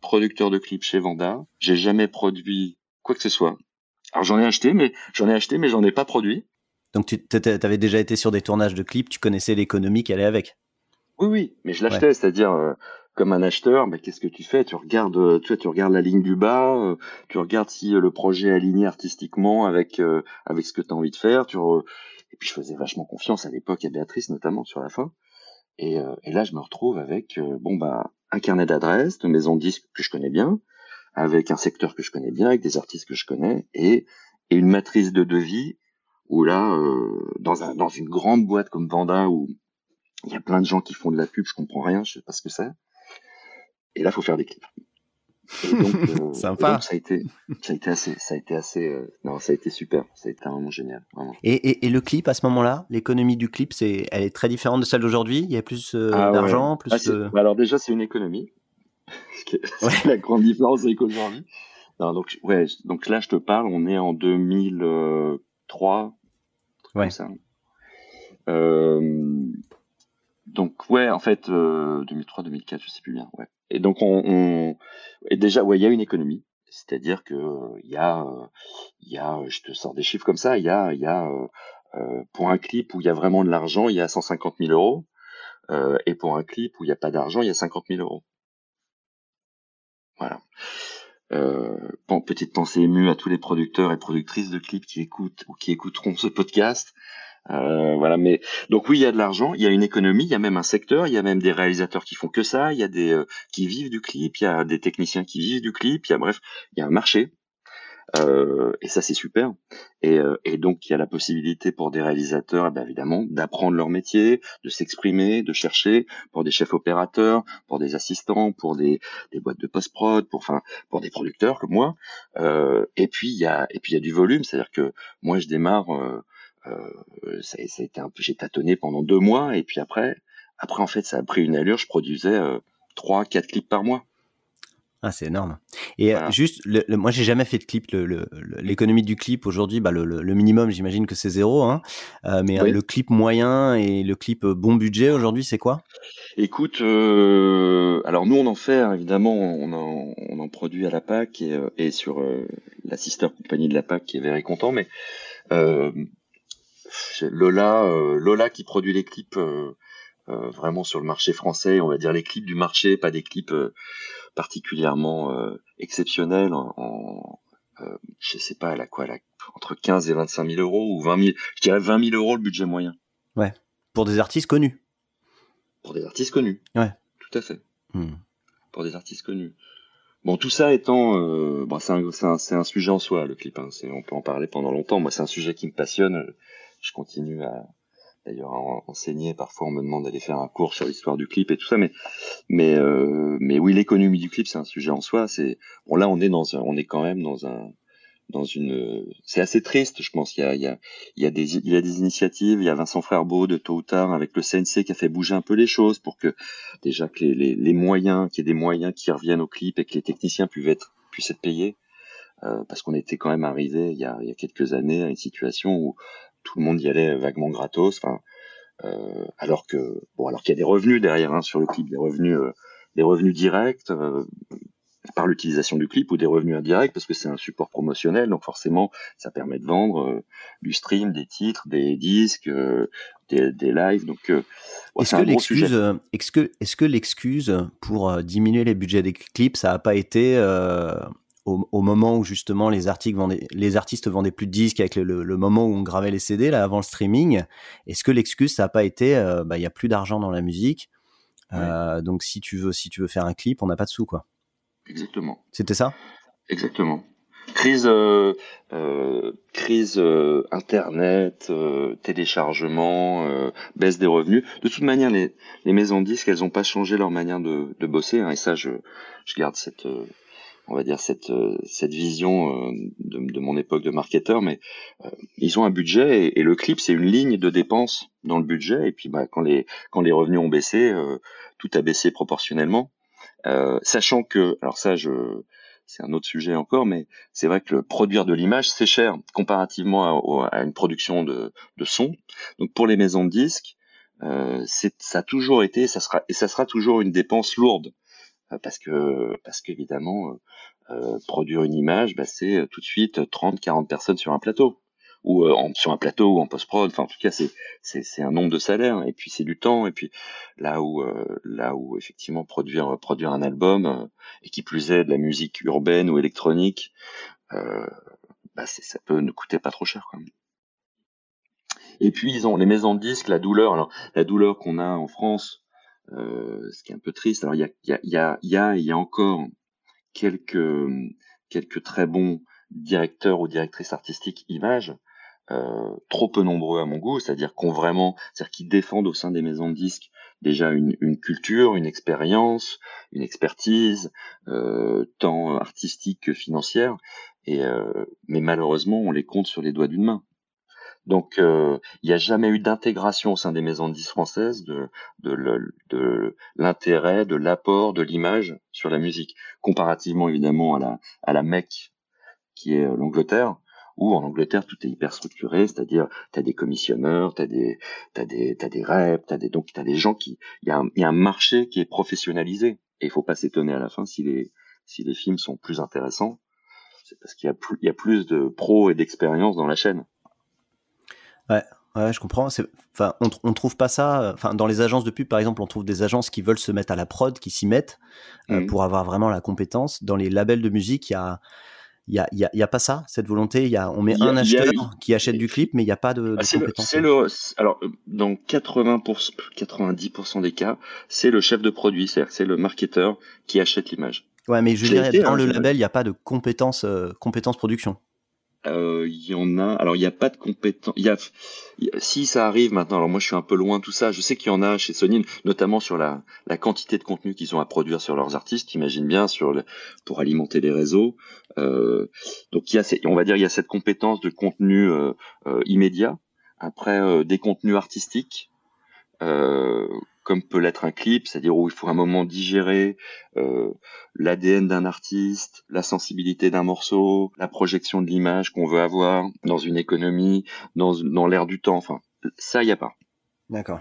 producteur de clips chez Vanda. J'ai jamais produit quoi que ce soit. Alors j'en ai acheté, mais j'en ai acheté, mais j'en ai pas produit. Donc tu avais déjà été sur des tournages de clips, tu connaissais l'économie qui allait avec. Oui, oui, mais je l'achetais, c'est-à-dire euh, comme un acheteur, mais qu'est-ce que tu fais? Tu regardes, euh, tu, tu regardes la ligne du bas, euh, tu regardes si le projet est aligné artistiquement avec avec ce que tu as envie de faire. Tu Et puis je faisais vachement confiance à l'époque à Béatrice notamment sur la fin. Et, et là, je me retrouve avec bon bah un carnet d'adresses de maisons de disques que je connais bien, avec un secteur que je connais bien, avec des artistes que je connais, et, et une matrice de devis où là, euh, dans, un, dans une grande boîte comme Vanda, où il y a plein de gens qui font de la pub, je comprends rien, je sais pas ce que c'est. Et là, faut faire des clips. Et donc, *laughs* euh, Sympa. ça a été, ça a été assez, ça a été assez, euh, non, ça a été super, ça a été vraiment génial. Vraiment. Et, et, et, le clip à ce moment-là, l'économie du clip, c'est, elle est très différente de celle d'aujourd'hui? Il y a plus euh, ah d'argent, plus. Ah, Alors déjà, c'est une économie. C'est la grande différence avec aujourd'hui. donc ouais, donc là, je te parle, on est en 2003, Ouais. Ça. Euh, donc ouais, en fait, euh, 2003-2004, je sais plus bien. Ouais. Et donc on, on... et déjà, ouais, il y a une économie. C'est-à-dire que il y a, il y a, je te sors des chiffres comme ça, il y a, il y a euh, pour un clip où il y a vraiment de l'argent, il y a 150 000 euros, euh, et pour un clip où il n'y a pas d'argent, il y a 50 000 euros. Voilà. Euh, petite pensée émue à tous les producteurs et productrices de clips qui écoutent ou qui écouteront ce podcast. Euh, voilà, mais donc oui, il y a de l'argent, il y a une économie, il y a même un secteur, il y a même des réalisateurs qui font que ça, il y a des euh, qui vivent du clip, il y a des techniciens qui vivent du clip, il y a bref, il y a un marché. Euh, et ça c'est super. Et, euh, et, donc il y a la possibilité pour des réalisateurs, eh ben, évidemment, d'apprendre leur métier, de s'exprimer, de chercher pour des chefs opérateurs, pour des assistants, pour des, boîtes de post prod, pour enfin pour des producteurs comme moi. Euh, et puis il y a du volume, c'est-à-dire que moi je démarre, ça, a été un peu, j'ai tâtonné pendant deux mois et puis après après en fait ça a pris une allure, je produisais trois quatre clips par mois. Ah, c'est énorme. Et euh, juste, le, moi, j'ai jamais fait de clip. L'économie du clip aujourd'hui, bah, le, minimum, j'imagine que c'est zéro. Hein. Euh, mais euh, le clip moyen et le clip bon budget aujourd'hui, c'est quoi? Écoute, alors nous, on en fait hein, évidemment, on en, on en, produit à la PAC et, et sur la sister compagnie de la PAC qui est very content. Mais Lola, Lola qui produit les clips vraiment sur le marché français, on va dire les clips du marché, pas des clips particulièrement euh, exceptionnelle en, euh, je sais pas, elle a quoi, elle a entre 15 et 25 000 euros ou 20 000, je dirais 20 000 euros le budget moyen. Ouais. Pour des artistes connus. Pour des artistes connus. Ouais. Tout à fait. Hmm. Pour des artistes connus. Bon, tout ça étant, euh, bon, c'est un, un, sujet en soi, le clip. Hein. On peut en parler pendant longtemps. Moi, c'est un sujet qui me passionne. Je continue à, d'ailleurs enseigner. Parfois, on me demande d'aller faire un cours sur l'histoire du clip et tout ça, mais mais euh, mais oui, l'économie du clip, c'est un sujet en soi. C'est bon là, on est dans un, on est quand même dans un dans une c'est assez triste je pense il y a il y a il y a des il y a des initiatives il y a Vincent Frerbeau de tôt ou tard avec le CNC qui a fait bouger un peu les choses pour que déjà que les, les, les moyens qu'il y ait des moyens qui reviennent au clip et que les techniciens puissent être puissent être payés euh, parce qu'on était quand même arrivé il y a il y a quelques années à une situation où tout le monde y allait vaguement gratos. Enfin, euh, alors que bon, alors qu'il y a des revenus derrière hein, sur le clip, des revenus, euh, des revenus directs euh, par l'utilisation du clip ou des revenus indirects parce que c'est un support promotionnel, donc forcément ça permet de vendre du stream, des titres, des disques, des, des, lives. Donc est-ce que l'excuse, est-ce que est-ce que l'excuse pour diminuer les budgets des clips, ça a pas été au, moment où justement les, articles vendaient, les artistes vendaient plus de disques avec le, moment où on gravait les CD là avant le streaming est-ce que l'excuse ça n'a pas été euh, bah il y a plus d'argent dans la musique euh, donc si tu veux si tu veux faire un clip on n'a pas de sous quoi. Exactement. C'était ça? Exactement. Crise euh, crise internet téléchargement baisse des revenus. De toute manière les, les maisons de disques elles ont pas changé leur manière de, de bosser hein, et ça je je garde cette on va dire cette euh, cette vision euh, de, de, mon époque de marketeur, mais euh, ils ont un budget et, le clip c'est une ligne de dépenses dans le budget. Et puis bah, quand les quand les revenus ont baissé, tout a baissé proportionnellement, sachant que alors ça je c'est un autre sujet encore, mais c'est vrai que le produire de l'image c'est cher comparativement à, à, une production de, de son. Donc pour les maisons de disques, euh, ça a toujours été, ça sera et ça sera toujours une dépense lourde. euh, parce que parce qu'évidemment euh, produire une image, bah, c'est tout de suite 30, 40 personnes sur un plateau ou en, sur un plateau ou en post prod. Enfin, en tout cas, c'est c'est un nombre de salaires et puis c'est du temps et puis là où là où effectivement produire produire un album et qui plus est de la musique urbaine ou électronique, bah, ça peut ne coûter pas trop cher quand. Et puis ils ont les maisons de disques, la douleur. Alors la douleur qu'on a en France, euh, ce qui est un peu triste. Alors il y a, il y a, il y a, il y a, il y a encore quelques quelques très bons directeurs ou directrices artistiques images, euh, trop peu nombreux à mon goût, c'est-à-dire qu'on vraiment, c'est-à-dire qu'ils défendent au sein des maisons de disques déjà une, une culture, une expérience, une expertise, euh, tant artistique que financière. Et euh, mais malheureusement, on les compte sur les doigts d'une main. Donc, euh, il n'y a jamais eu d'intégration au sein des maisons de disques françaises de, l'intérêt, de l'apport de l'image sur la musique, comparativement évidemment à la, à la Mecque qui est euh, l'Angleterre, où en Angleterre tout est hyper structuré, c'est-à-dire tu as des commissionneurs, tu as des t'as des des reps, t'as des donc des gens qui il y y a un marché qui est professionnalisé. Et il faut pas s'étonner à la fin si les si les films sont plus intéressants, c'est parce qu'il y y a plus de pros et d'expérience dans la chaîne. Ouais, ouais, je comprends. Enfin, on, on trouve pas ça. Enfin, dans les agences de pub, par exemple, on trouve des agences qui veulent se mettre à la prod, qui s'y mettent euh, mmh. pour avoir vraiment la compétence. Dans les labels de musique, il y a il y a, a, y a, pas ça, cette volonté. Il y a, on met un acheteur qui achète du clip, mais il n'y a pas de, de ah, compétence. Le, alors, dans 80%, 90% des cas, c'est le chef de produit, c'est-à-dire c'est le marketeur qui achète l'image. Ouais, mais je, dirais, dans hein, le label, il n'y a pas de compétence, euh, compétence production. Euh, il y en a. Alors il n'y a pas de compétences. Il y a, si ça arrive maintenant. Alors moi je suis un peu loin tout ça. Je sais qu'il y en a chez Sony, notamment sur la, la quantité de contenu qu'ils ont à produire sur leurs artistes. Imagine bien sur le, pour alimenter les réseaux. Euh, donc il y a, on va dire, il y a cette compétence de contenu euh, euh immédiat. Après euh, des contenus artistiques. Comme peut l'être un clip, c'est-à-dire où il faut un moment digérer euh, l'ADN d'un artiste, la sensibilité d'un morceau, la projection de l'image qu'on veut avoir dans une économie, dans, dans l'air du temps. Enfin, ça, il n'y a pas. D'accord.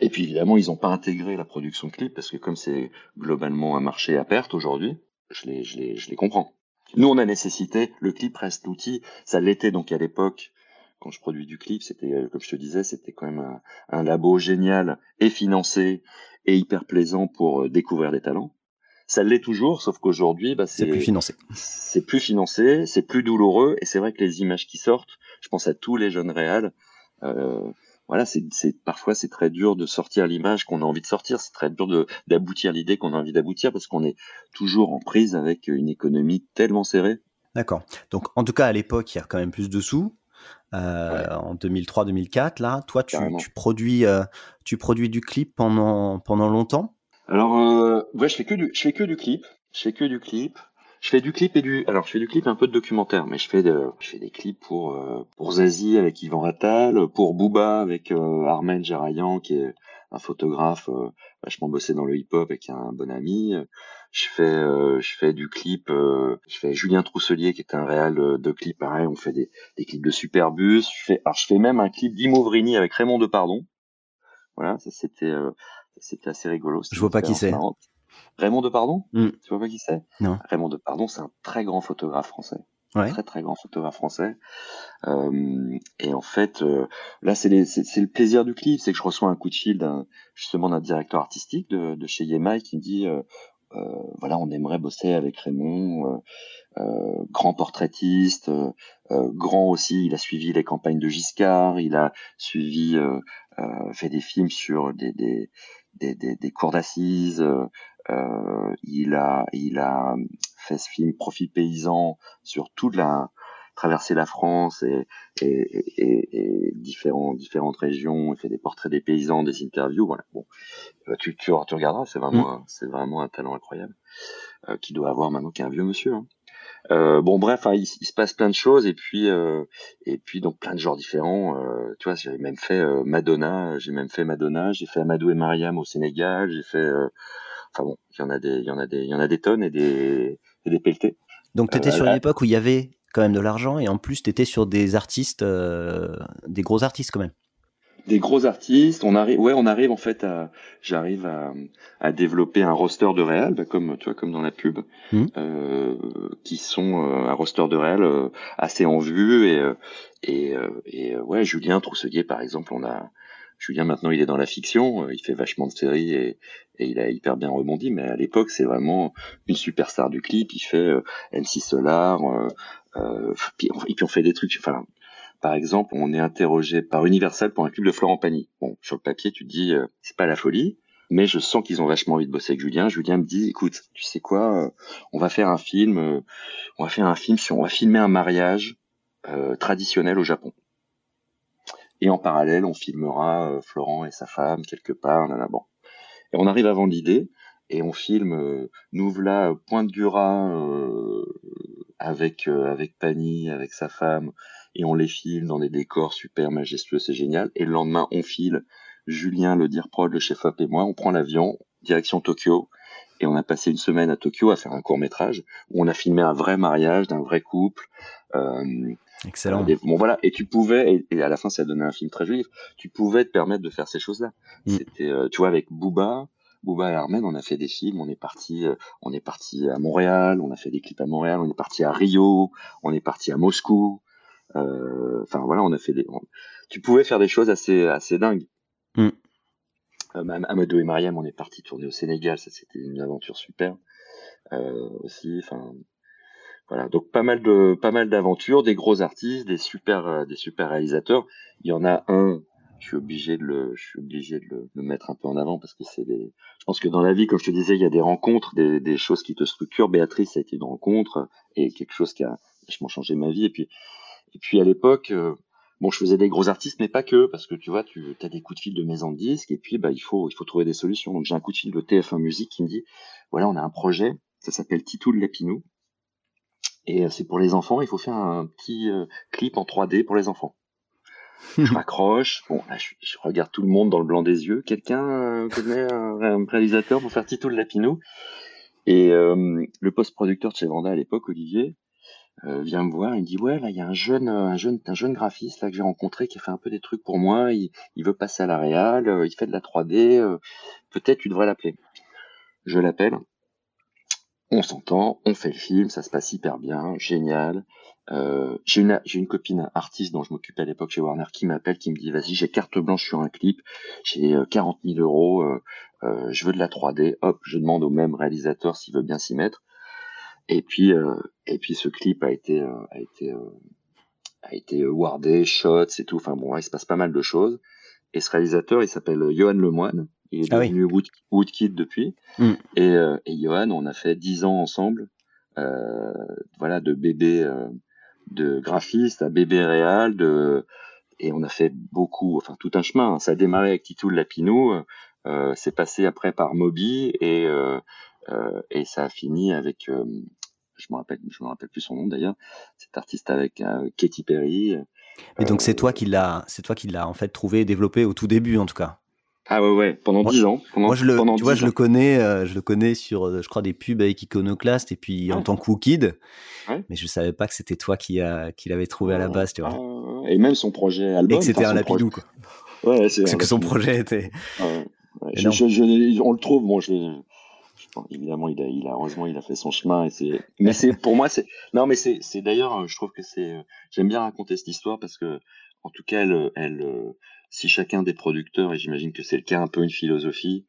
Et puis évidemment, ils n'ont pas intégré la production de clips parce que comme c'est globalement un marché à perte aujourd'hui, je les, je les, je les comprends. Nous, on a nécessité, le clip reste l'outil, ça l'était donc à l'époque quand je produis du clip, c'était, euh, comme je te disais, c'était quand même un, un, labo génial et financé et hyper plaisant pour euh, découvrir des talents. Ça l'est toujours, sauf qu'aujourd'hui, bah, c'est plus financé. C'est plus financé, c'est plus douloureux, et c'est vrai que les images qui sortent, je pense à tous les jeunes réals, euh, voilà, c'est parfois c'est très dur de sortir l'image qu'on a envie de sortir, c'est très dur d'aboutir l'idée qu'on a envie d'aboutir parce qu'on est toujours en prise avec une économie tellement serrée. D'accord. Donc en tout cas à l'époque il y a quand même plus de sous. Euh, en 2003-2004. Là, toi, tu, produis, euh, tu produis du clip pendant pendant longtemps? Alors, euh, ouais, je fais que du, je fais que du clip. Je fais que du clip. Je fais du clip et du, alors je fais du clip un peu de documentaire, mais je fais de, je fais des clips pour pour Zazie avec Yvan Rattal, pour Booba avec Armen Gerayan qui est un photographe vachement bossé dans le hip-hop et qui un bon ami. Je fais, euh, je fais du clip. Euh, je fais Julien Trousselier qui est un réal euh, de clip. Pareil, on fait des, des clips de Superbus. Je fais, alors je fais même un clip d'Imouvrini avec Raymond Depardon. Voilà, ça c'était, c'était assez rigolo. Je vois pas qui c'est. Raymond Depardon. Mm. Tu vois pas qui c'est? Non. Raymond Depardon, c'est un très grand photographe français. Ouais. Très très grand photographe français. Euh, et en fait, là c'est le plaisir du clip, c'est que je reçois un coup de fil d'un justement d'un directeur artistique de, de chez Yemai qui me dit euh, voilà, on aimerait bosser avec Raymond, euh, euh, grand portraitiste, grand aussi. Il a suivi les campagnes de Giscard, il a suivi, fait des films sur des, des, des, des, des cours d'assises. Euh, il a il a fait ce film Profil paysan sur toute la traverser la France et, et, et, et, différents, différentes régions, il fait des portraits des paysans, des interviews, voilà. Bon, euh, tu, tu, tu regarderas, c'est vraiment, mm. c'est vraiment un talent incroyable euh, qui doit avoir maintenant qu'un vieux monsieur. Hein. Euh, bon bref, hein, il, il, se passe plein de choses et puis euh, et puis donc plein de genres différents. Euh, tu vois, j'ai même fait euh, Madonna, j'ai même fait Madonna, j'ai fait Amadou et Mariam au Sénégal, j'ai fait, enfin bon, il y en a des, il y en a des, il y en a des tonnes et des et des pelletés. Donc tu étais sur une époque où il y avait quand même de l'argent et en plus tu étais sur des artistes, euh, des gros artistes quand même. des gros artistes. On arrive, ouais, on arrive en fait à, j'arrive à, à développer un roster de réal, bah, comme tu vois, comme dans la pub, Mhm. euh, qui sont euh, un roster de réal euh, assez en vue et euh, et, euh, et euh, ouais, Julien Trousseguier par exemple, on a Julien maintenant il est dans la fiction, euh, il fait vachement de séries et, et il a hyper bien rebondi, mais à l'époque c'est vraiment une superstar du clip. Il fait euh, MC Solar, euh, euh, et puis on fait des trucs. Enfin, par exemple, on est interrogé par Universal pour un clip de Florent Pagny. Bon, sur le papier, tu dis, c'est pas la folie, mais je sens qu'ils ont vachement envie de bosser avec Julien. Julien me dit, écoute, tu sais quoi, on va faire un film, on va faire un film sur, on va filmer un mariage traditionnel au Japon. Et en parallèle, on filmera euh, Florent et sa femme quelque part. Là, là. Et on arrive vendre l'idée et on filme euh, nous euh, Pointe du Raz euh, avec avec Pani, avec sa femme, et on les filme dans des décors super majestueux, c'est génial. Et le lendemain, on file Julien, le dire prod, le chef op et moi, on prend l'avion direction Tokyo. Et on a passé une semaine à Tokyo à faire un court métrage où on a filmé un vrai mariage d'un vrai couple. Euh, Excellent. des- bon voilà, et tu pouvais, et, et à la fin ça donnait un film très joli. Tu pouvais te permettre de faire ces choses-là. Mm. C'était, euh, tu vois, avec Booba, Booba et Armen, on a fait des films. On est parti, euh, on est parti à Montréal, on a fait des clips à Montréal, on est parti à Rio, on est parti à Moscou. Euh, Enfin voilà, on a fait des. on- Tu pouvais faire des choses assez assez dingues. Mm. Am- Amadou et Mariam, on est parti tourner au Sénégal, ça c'était une aventure super euh, aussi. Enfin voilà, donc pas mal de pas mal d'aventures, des gros artistes, des super euh, des super réalisateurs. Il y en a un, je suis obligé de le je suis obligé de le, de le mettre un peu en avant parce que c'est des je pense que dans la vie comme je te disais, il y a des rencontres, des, des choses qui te structurent. Béatrice ça a été une rencontre et quelque chose qui a vachement changé ma vie et puis et puis à l'époque euh, Bon, je faisais des gros artistes, mais pas que, parce que tu vois, tu as des coups de fil de maison de disques, et puis bah il faut il faut trouver des solutions. Donc j'ai un coup de fil de TF1 Musique qui me dit, voilà, on a un projet, ça s'appelle Titou de Lapinou, et euh, c'est pour les enfants, il faut faire un petit euh, clip en 3D pour les enfants. je *laughs* raccroche, bon, là, je, je regarde tout le monde dans le blanc des yeux. Quelqu'un euh, connaît un, un réalisateur pour faire Titou de Lapinou? Et euh, le post-producteur de chez Vanda à l'époque, Olivier, euh, vient me voir, il me dit ouais là il y a un jeune euh, un jeune un jeune graphiste là que j'ai rencontré qui a fait un peu des trucs pour moi, il, il veut passer à la réal, euh, il fait de la 3D, euh, peut-être tu devrais l'appeler. Je l'appelle, on s'entend, on fait le film, ça se passe hyper bien, génial. J'ai une j'ai une copine artiste dont je m'occupais à l'époque chez Warner qui m'appelle, qui me dit vas-y j'ai carte blanche sur un clip, j'ai euh, 40 000 euros, je veux de la 3D, hop je demande au même réalisateur s'il veut bien s'y mettre. Et puis euh, et puis ce clip a été euh, a été euh, a été wardé, shots et tout. Enfin bon, il se passe pas mal de choses. Et ce réalisateur, il s'appelle Johan Lemoine. Il est Ah oui. devenu Wood, Woodkid depuis. Mm. Et, euh, et Johan, on a fait dix ans ensemble. Euh, voilà, de bébé euh, de graphiste à bébé réal. De et on a fait beaucoup, enfin tout un chemin. Ça a démarré avec Titou Lapinou. Euh, c'est passé après par Moby et et ça a fini avec euh, je me rappelle je me rappelle plus son nom d'ailleurs cet artiste avec euh, Katy Perry Et donc Euh, c'est toi qui l'as, c'est toi qui l'as en fait trouvé et développé au tout début en tout cas. ah ouais ouais pendant Moi- dix ans pendant, Moi je le, tu vois, 10 je le connais, euh, je le connais sur, euh, je crois des pubs avec Iconoclast et puis en tant que Wookid. Ouais. Mais je savais pas que c'était toi qui a, qui l'avait trouvé à la base, tu vois. Ah, et même son projet et album que c'était un lapidou quoi. ouais c'est Parce que son projet était. Ouais, ouais. *laughs* Je- Énorme. je- je- on le trouve, bon, je- bon, évidemment, il a, il a, heureusement, il a fait son chemin et c'est, mais c'est, pour moi, c'est, non, mais c'est, c'est d'ailleurs, euh, je trouve que c'est, euh, j'aime bien raconter cette histoire parce que, en tout cas, elle, elle, euh, si chacun des producteurs, et j'imagine que c'est le cas, un peu une philosophie,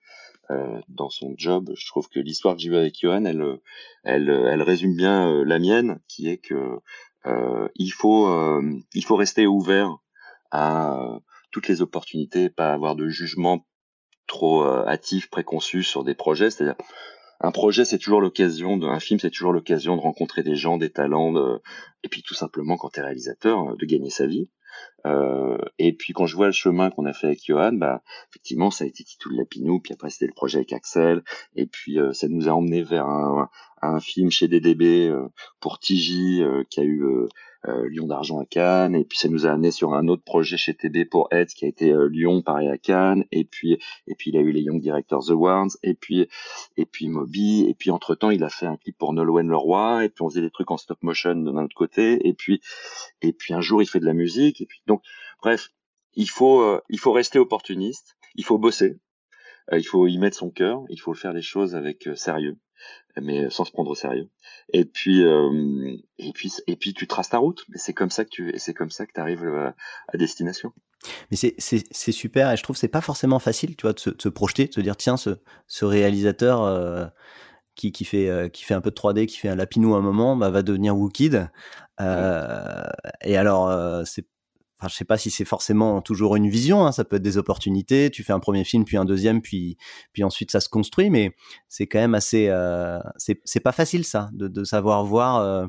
euh, dans son job, je trouve que l'histoire que j'ai eue avec Johan, elle, elle, elle résume bien la mienne, qui est que, euh, il faut, il faut rester ouvert à toutes les opportunités, pas avoir de jugement trop euh, hâtif, préconçu sur des projets. C'est-à-dire, un projet, c'est toujours l'occasion, de, un film, c'est toujours l'occasion de rencontrer des gens, des talents, et puis tout simplement, quand tu es réalisateur, euh, de gagner sa vie. Euh, et puis quand je vois le chemin qu'on a fait avec Johan, bah effectivement ça a été Titou de Lapinou, puis après c'était le projet avec Axel, et puis euh, ça nous a emmené vers un, un film chez DDB euh, pour TJ euh, qui a eu euh, Lion d'argent à Cannes, et puis ça nous a amené sur un autre projet chez TB pour Ed qui a été Lyon pareil à Cannes, et puis et puis il a eu les Young Directors Awards, et puis et puis Moby, et puis entre temps il a fait un clip pour Nolwenn Leroy, et puis on faisait des trucs en stop motion de notre côté, et puis et puis un jour il fait de la musique, et puis donc bref, il faut, il faut rester opportuniste, il faut bosser, il faut y mettre son cœur, il faut faire les choses avec sérieux, mais sans se prendre au sérieux. Et puis, et puis, et puis, tu traces ta route. Mais c'est comme ça que tu, c'est comme ça que tu arrives à, destination. Mais c'est super et je trouve c'est pas forcément facile, tu vois, de se, de se, projeter, de se dire tiens, ce, ce réalisateur qui, qui, fait, qui fait un peu de 3D, qui fait un lapinou à un moment, bah, va devenir Wookid. Euh, et alors, c'est Enfin, je sais pas si c'est forcément toujours une vision. Hein, ça peut être des opportunités. Tu fais un premier film, puis un deuxième, puis puis ensuite ça se construit. Mais c'est quand même assez. Euh, c'est pas facile ça, de, de savoir voir euh,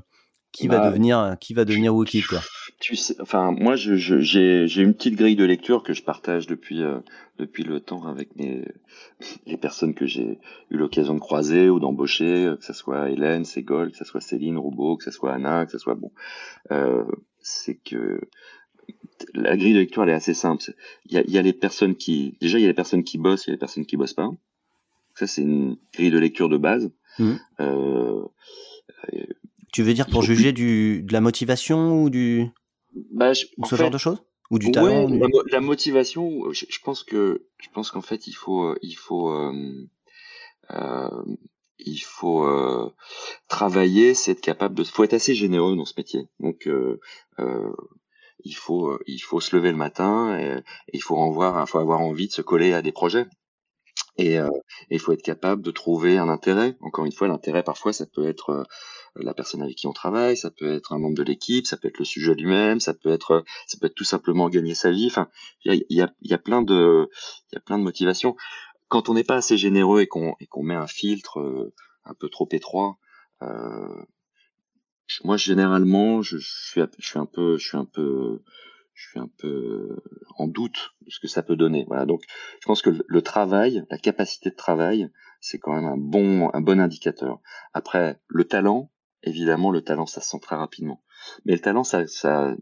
qui va bah, devenir qui va devenir Wookiee quoi. Tu sais, enfin moi j'ai je, une petite grille de lecture que je partage depuis euh, depuis le temps avec mes les personnes que j'ai eu l'occasion de croiser ou d'embaucher, que ce soit Hélène, Ségol, que ce soit Céline Roubaud, que ce soit Anna, que ce soit bon. Euh, c'est que la grille de lecture elle est assez simple. Il y a, y a, les personnes qui déjà il y a les personnes qui bossent, il y a les personnes qui bossent pas. Ça c'est une grille de lecture de base. Mmh. Euh, tu veux dire pour juger du de la motivation ou du bah, ou ce genre de choses? Ou du talent la, motivation je, je, pense que je pense qu'en fait il faut il faut euh, euh, il faut euh, travailler, c'est être capable de, faut être assez généreux dans ce métier. Donc, euh, euh, il faut euh, il faut se lever le matin et, il faut en voir faut avoir envie de se coller à des projets. Et euh, il faut être capable de trouver un intérêt. Encore une fois l'intérêt parfois ça peut être euh, la personne avec qui on travaille ça peut être un membre de l'équipe ça peut être le sujet lui-même ça peut être ça peut être tout simplement gagner sa vie. Enfin il y a, y, y a plein de il y a plein de motivations. Quand on n'est pas assez généreux et qu'on et qu'on met un filtre un peu trop étroit euh, moi généralement je, suis un peu je suis un peu je suis un peu en doute de ce que ça peut donner. Voilà. Donc je pense que le, travail la capacité de travail c'est quand même un bon un bon indicateur. Après le talent évidemment le talent ça se sent très rapidement. Mais le talent ça ça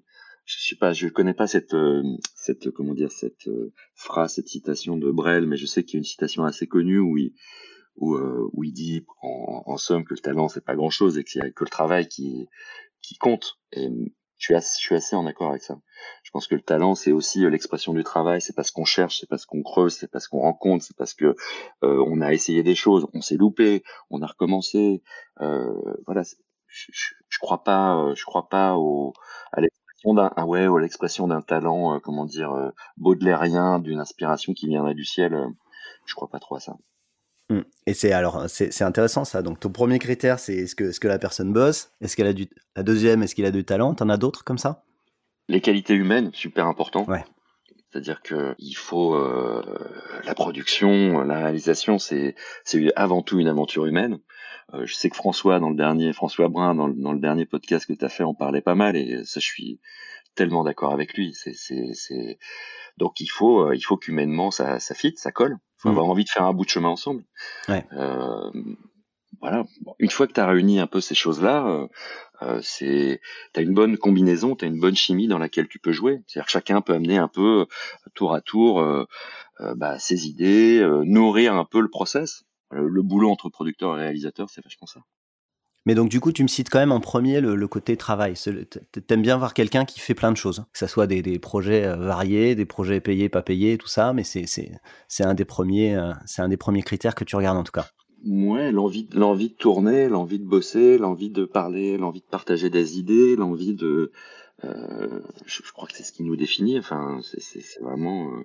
je sais pas je connais pas cette cette comment dire cette euh, phrase cette citation de Brel mais je sais qu'il y a une citation assez connue où il où, euh, où il dit en, en, somme que le talent c'est pas grand chose et qu'il y a que le travail qui qui compte et je suis assez, je suis assez en accord avec ça. Je pense que le talent, c'est aussi euh, l'expression du travail. C'est parce qu'on cherche, c'est parce qu'on creuse, c'est parce qu'on rencontre, c'est parce que euh, on a essayé des choses, on s'est loupé, on a recommencé. Euh, voilà, je, je, crois pas, euh, je crois pas au, à d'un, ah ouais, ou l'expression d'un talent, comment dire, baudelairien, d'une inspiration qui viendrait du ciel. je crois pas trop à ça. Mmh. Et c'est alors c'est intéressant ça. Donc ton premier critère c'est est-ce que, est -ce que la personne bosse? Est-ce qu'elle a du la deuxième est-ce qu'il a du talent? T'en as d'autres comme ça? Les qualités humaines super important. Ouais. C'est-à-dire que il faut euh, la production, la réalisation, c'est c'est avant tout une aventure humaine. Euh, je sais que François dans le dernier François Brun dans le, dans le dernier podcast que tu as fait en parlait pas mal et ça je suis tellement d'accord avec lui. C'est c'est donc il faut euh, il faut qu'humainement ça ça fit, ça colle faut avoir envie de faire un bout de chemin ensemble. Ouais. Euh, voilà. Une fois que tu as réuni un peu ces choses-là, euh, euh c'est, t'as une bonne combinaison, t'as une bonne chimie dans laquelle tu peux jouer. C'est-à-dire que chacun peut amener un peu euh, tour à tour euh, euh, bah, ses idées, nourrir un peu le process. le boulot entre producteur et réalisateur, c'est vachement ça. Mais donc, du coup, tu me cites quand même en premier le, côté travail. T'aimes bien voir quelqu'un qui fait plein de choses, que ce soit des, des, projets euh, variés, des projets payés, pas payés, tout ça, mais c'est un, des premiers, euh, un des premiers critères que tu regardes en tout cas. Ouais, l'envie l'envie de tourner, l'envie de bosser, l'envie de parler, l'envie de partager des idées, l'envie de euh, je, crois que c'est ce qui nous définit. Enfin, c'est vraiment. Euh,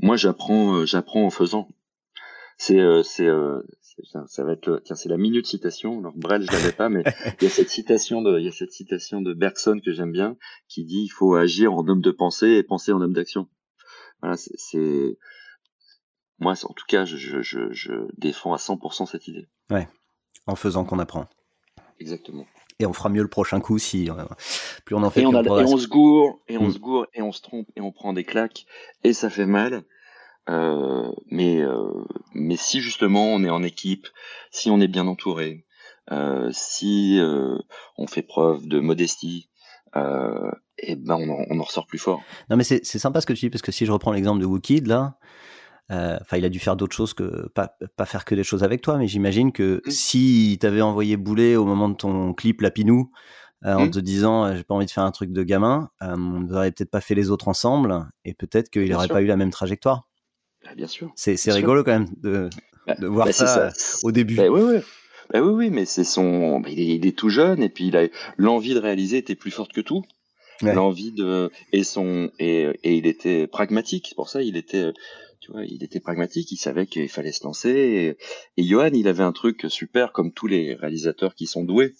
moi, j'apprends, euh, j'apprends en faisant. C'est, ça va être tiens c'est la minute citation. Alors Brel je l'avais pas mais *laughs* il y a cette citation de il y a cette citation de Bergson que j'aime bien qui dit il faut agir en homme de pensée et penser en homme d'action. Voilà c'est moi en tout cas je, je, je, défends à 100% cette idée. Ouais. En faisant qu'on apprend. Exactement. Et on fera mieux le prochain coup si euh, plus on en fait et on, a, et on se gourre et on mm. se gourre et on se trompe et on prend des claques et ça fait mal mais euh, mais si justement on est en équipe, si on est bien entouré, euh, si euh, on fait preuve de modestie, euh, et ben on en, on en, ressort plus fort. Non mais c'est sympa ce que tu dis parce que si je reprends l'exemple de Wookid là, enfin il a dû faire d'autres choses que pas pas faire que des choses avec toi, mais j'imagine que mmh. si t'avais envoyé bouler au moment de ton clip Lapinou, en Mmh. te disant j'ai pas envie de faire un truc de gamin, on n'aurait peut-être pas fait les autres ensemble et peut-être qu'il n'aurait pas eu la même trajectoire. Bah, bien sûr. C'est sûr. rigolo quand même de, Bah, de voir bah, ça, ça. euh, au début. Ouais. Bah, oui, oui, mais c'est son. il, est, il est tout jeune et puis il a l'envie de réaliser était plus forte que tout. Ouais. L'envie de et son et, et il était pragmatique. C'est pour ça il était tu vois il était pragmatique. Il savait qu'il fallait se lancer. Et, et Johan il avait un truc super comme tous les réalisateurs qui sont doués,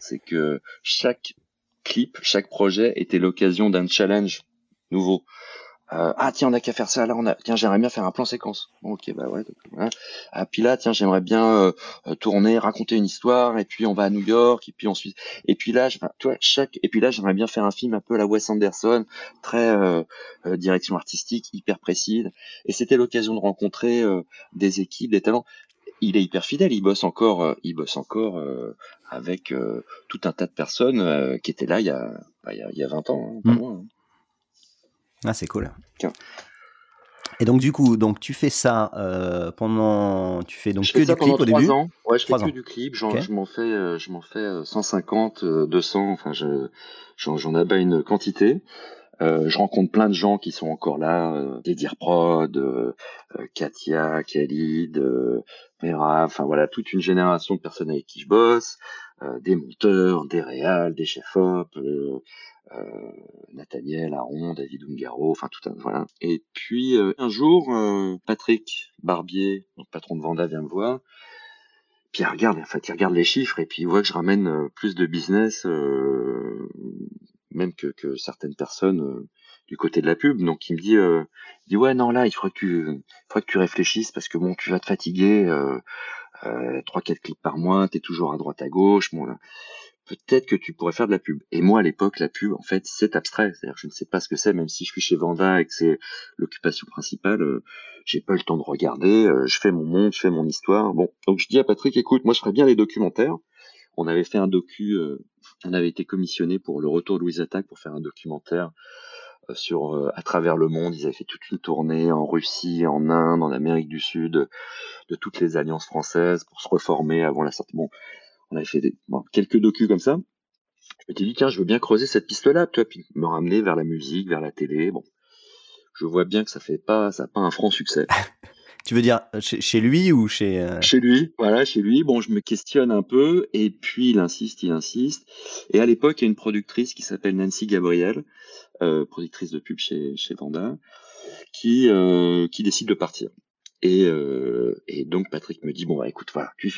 c'est que chaque clip, chaque projet était l'occasion d'un challenge nouveau. Euh, ah tiens on a qu'à faire ça là on a tiens j'aimerais bien faire un plan séquence Bon, ok bah ouais donc, voilà. ah puis là tiens j'aimerais bien euh, euh, tourner raconter une histoire et puis on va à New York et puis ensuite et puis là je, vois chaque et puis là j'aimerais bien faire un film un peu à la Wes Anderson très euh, euh, direction artistique hyper précise et c'était l'occasion de rencontrer euh, des équipes des talents il est hyper fidèle il bosse encore euh, il bosse encore euh, avec euh, tout un tas de personnes euh, qui étaient là il y a bah, il y a, il y a 20 ans hein, pas Mm. loin, hein. Ah, c'est cool. Tiens. Et donc du coup, donc tu fais ça euh, pendant, tu fais donc je que fais ça du clip pendant au trois début. ans. Ouais, je fais Trois que du clip. J'en. Je m'en fais, euh, je m'en fais euh, 150, euh, 200. Enfin, je, j'en, j'en abats une quantité. Euh, je rencontre plein de gens qui sont encore là, euh, des Dear Prod, euh, Katia, Khalid, Mera, enfin voilà, toute une génération de personnes avec qui je bosse, des monteurs, des réals, des chefs op, euh, euh, Nathaniel, Aaron, David Ungaro, enfin tout un voilà. Et puis euh, un jour, euh, Patrick Barbier, patron de Vanda, vient me voir. Puis il regarde, en fait, il regarde les chiffres et puis il voit que je ramène euh, plus de business, euh, même que, certaines personnes euh, du côté de la pub. Donc il me dit, euh, il dit ouais non là, il faudrait que tu, il faudrait que tu réfléchisses parce que bon, tu vas te fatiguer. Euh, euh, 3-4 clips par mois, t'es toujours à droite à gauche. Bon, peut-être que tu pourrais faire de la pub. Et moi, à l'époque, la pub, en fait, c'est abstrait. C'est-à-dire je ne sais pas ce que c'est, même si je suis chez Vanda et que c'est l'occupation principale, euh, j'ai pas le temps de regarder, euh, je fais mon monde, je fais mon histoire. Bon, donc je dis à Patrick, écoute, moi je ferais bien les documentaires. On avait fait un docu, euh, on avait été commissionné pour le retour de Louise Attaque pour faire un documentaire sur euh, à travers le monde. Ils avaient fait toute une tournée en Russie, en Inde, en Amérique du Sud, de toutes les alliances françaises pour se reformer avant la sortie. Bon, on avait fait des, bon, quelques docus comme ça. Je m'étais dit tiens, je veux bien creuser cette piste-là, tu vois, puis me ramener vers la musique, vers la télé. Bon, je vois bien que ça fait pas, ça a pas un franc succès. *laughs* Tu veux dire euh, chez, chez lui ou chez euh, Chez lui, voilà, chez lui. Bon, je me questionne un peu, et puis il insiste, il insiste. Et à l'époque, il y a une productrice qui s'appelle Nancy Gabriel, euh, productrice de pub chez, chez Vanda, qui, euh, qui décide de partir. Et, euh, et donc Patrick me dit bon bah écoute voilà tu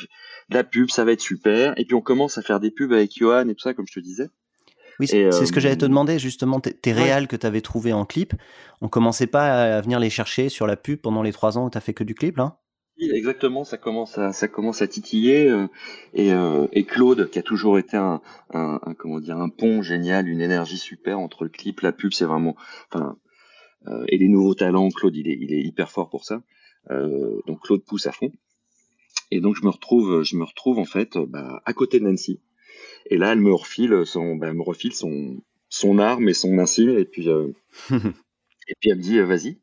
la pub ça va être super et puis on commence à faire des pubs avec Johan et tout ça comme je te disais Oui, c'est ce que j'allais te demander justement. Tes, tes ouais. réals que tu avais trouvés en clip, on commençait pas à venir les chercher sur la pub pendant les trois ans où tu fait que du clip là? Exactement, ça commence à ça commence à titiller euh, et, euh, et Claude qui a toujours été un, un, un- comment dire un pont génial, une énergie super entre le clip, la pub, c'est vraiment enfin euh, et les nouveaux talents, Claude il est il est hyper fort pour ça. Donc Claude pousse à fond. Et donc je me retrouve je me retrouve en fait bah, à côté de Nancy. Et là elle me refile son bah, elle me refile son son arme et son insigne et puis *laughs* et puis elle me dit vas-y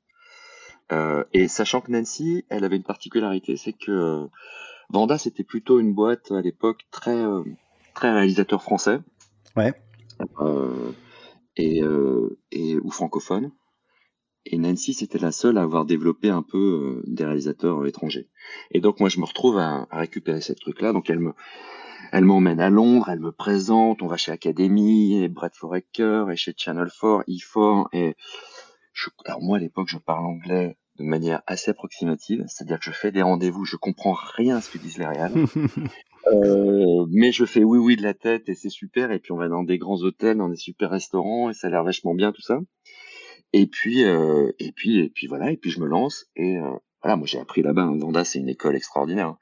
euh, et sachant que Nancy, elle avait une particularité, c'est que euh, Vanda, c'était plutôt une boîte à l'époque très euh, très réalisateur français Ouais. et, euh, et ou francophone. Et Nancy, c'était la seule à avoir développé un peu des réalisateurs étrangers. Et donc moi, je me retrouve à, à récupérer ce truc-là. Donc elle me elle m'emmène à Londres, elle me présente, on va chez Academy, et Brett Foraker, et chez Channel 4, E4, et je, alors moi à l'époque je parle anglais de manière assez approximative, c'est-à-dire que je fais des rendez-vous, je comprends rien à ce que disent les réals, *laughs* euh, mais je fais oui oui de la tête et c'est super, et puis on va dans des grands hôtels, dans des super restaurants, et ça a l'air vachement bien tout ça. Et puis euh, et puis et puis voilà, et puis je me lance et euh, voilà, moi j'ai appris là-bas. Hein, Vanda, c'est une école extraordinaire. hein.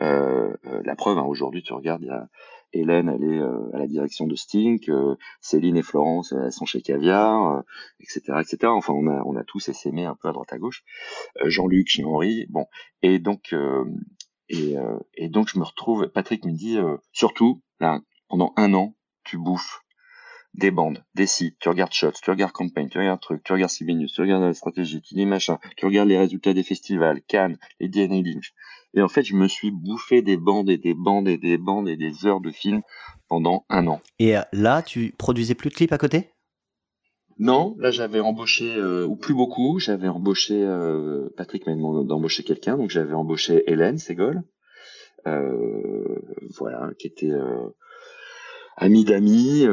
Euh, la preuve, hein, aujourd'hui, tu regardes, il y a Hélène, elle est euh, à la direction de Stink, euh, Céline et Florence, elles sont chez Caviar, euh, etc., etc. Enfin, on a on a tous essaimé un peu à droite à gauche. Euh, Jean-Luc Henri, bon. Et donc euh, et, euh, donc je me retrouve. Patrick me dit euh, surtout là pendant un an, tu bouffes des bandes, des sites, tu regardes Shots, tu regardes Campaign, tu regardes truc, tu regardes CB tu regardes la stratégie, tu dis machin, tu regardes les résultats des festivals, Cannes, les DNA Lynch. Et en fait, je me suis bouffé des bandes et des bandes et des bandes et des heures de films pendant un an. Et euh, là, tu produisais plus de clips à côté? Non, là j'avais embauché, euh, ou plus beaucoup, j'avais embauché, euh, Patrick m'a demandé d'embaucher quelqu'un, donc j'avais embauché Hélène Ségol, voilà, qui était amie d'amis.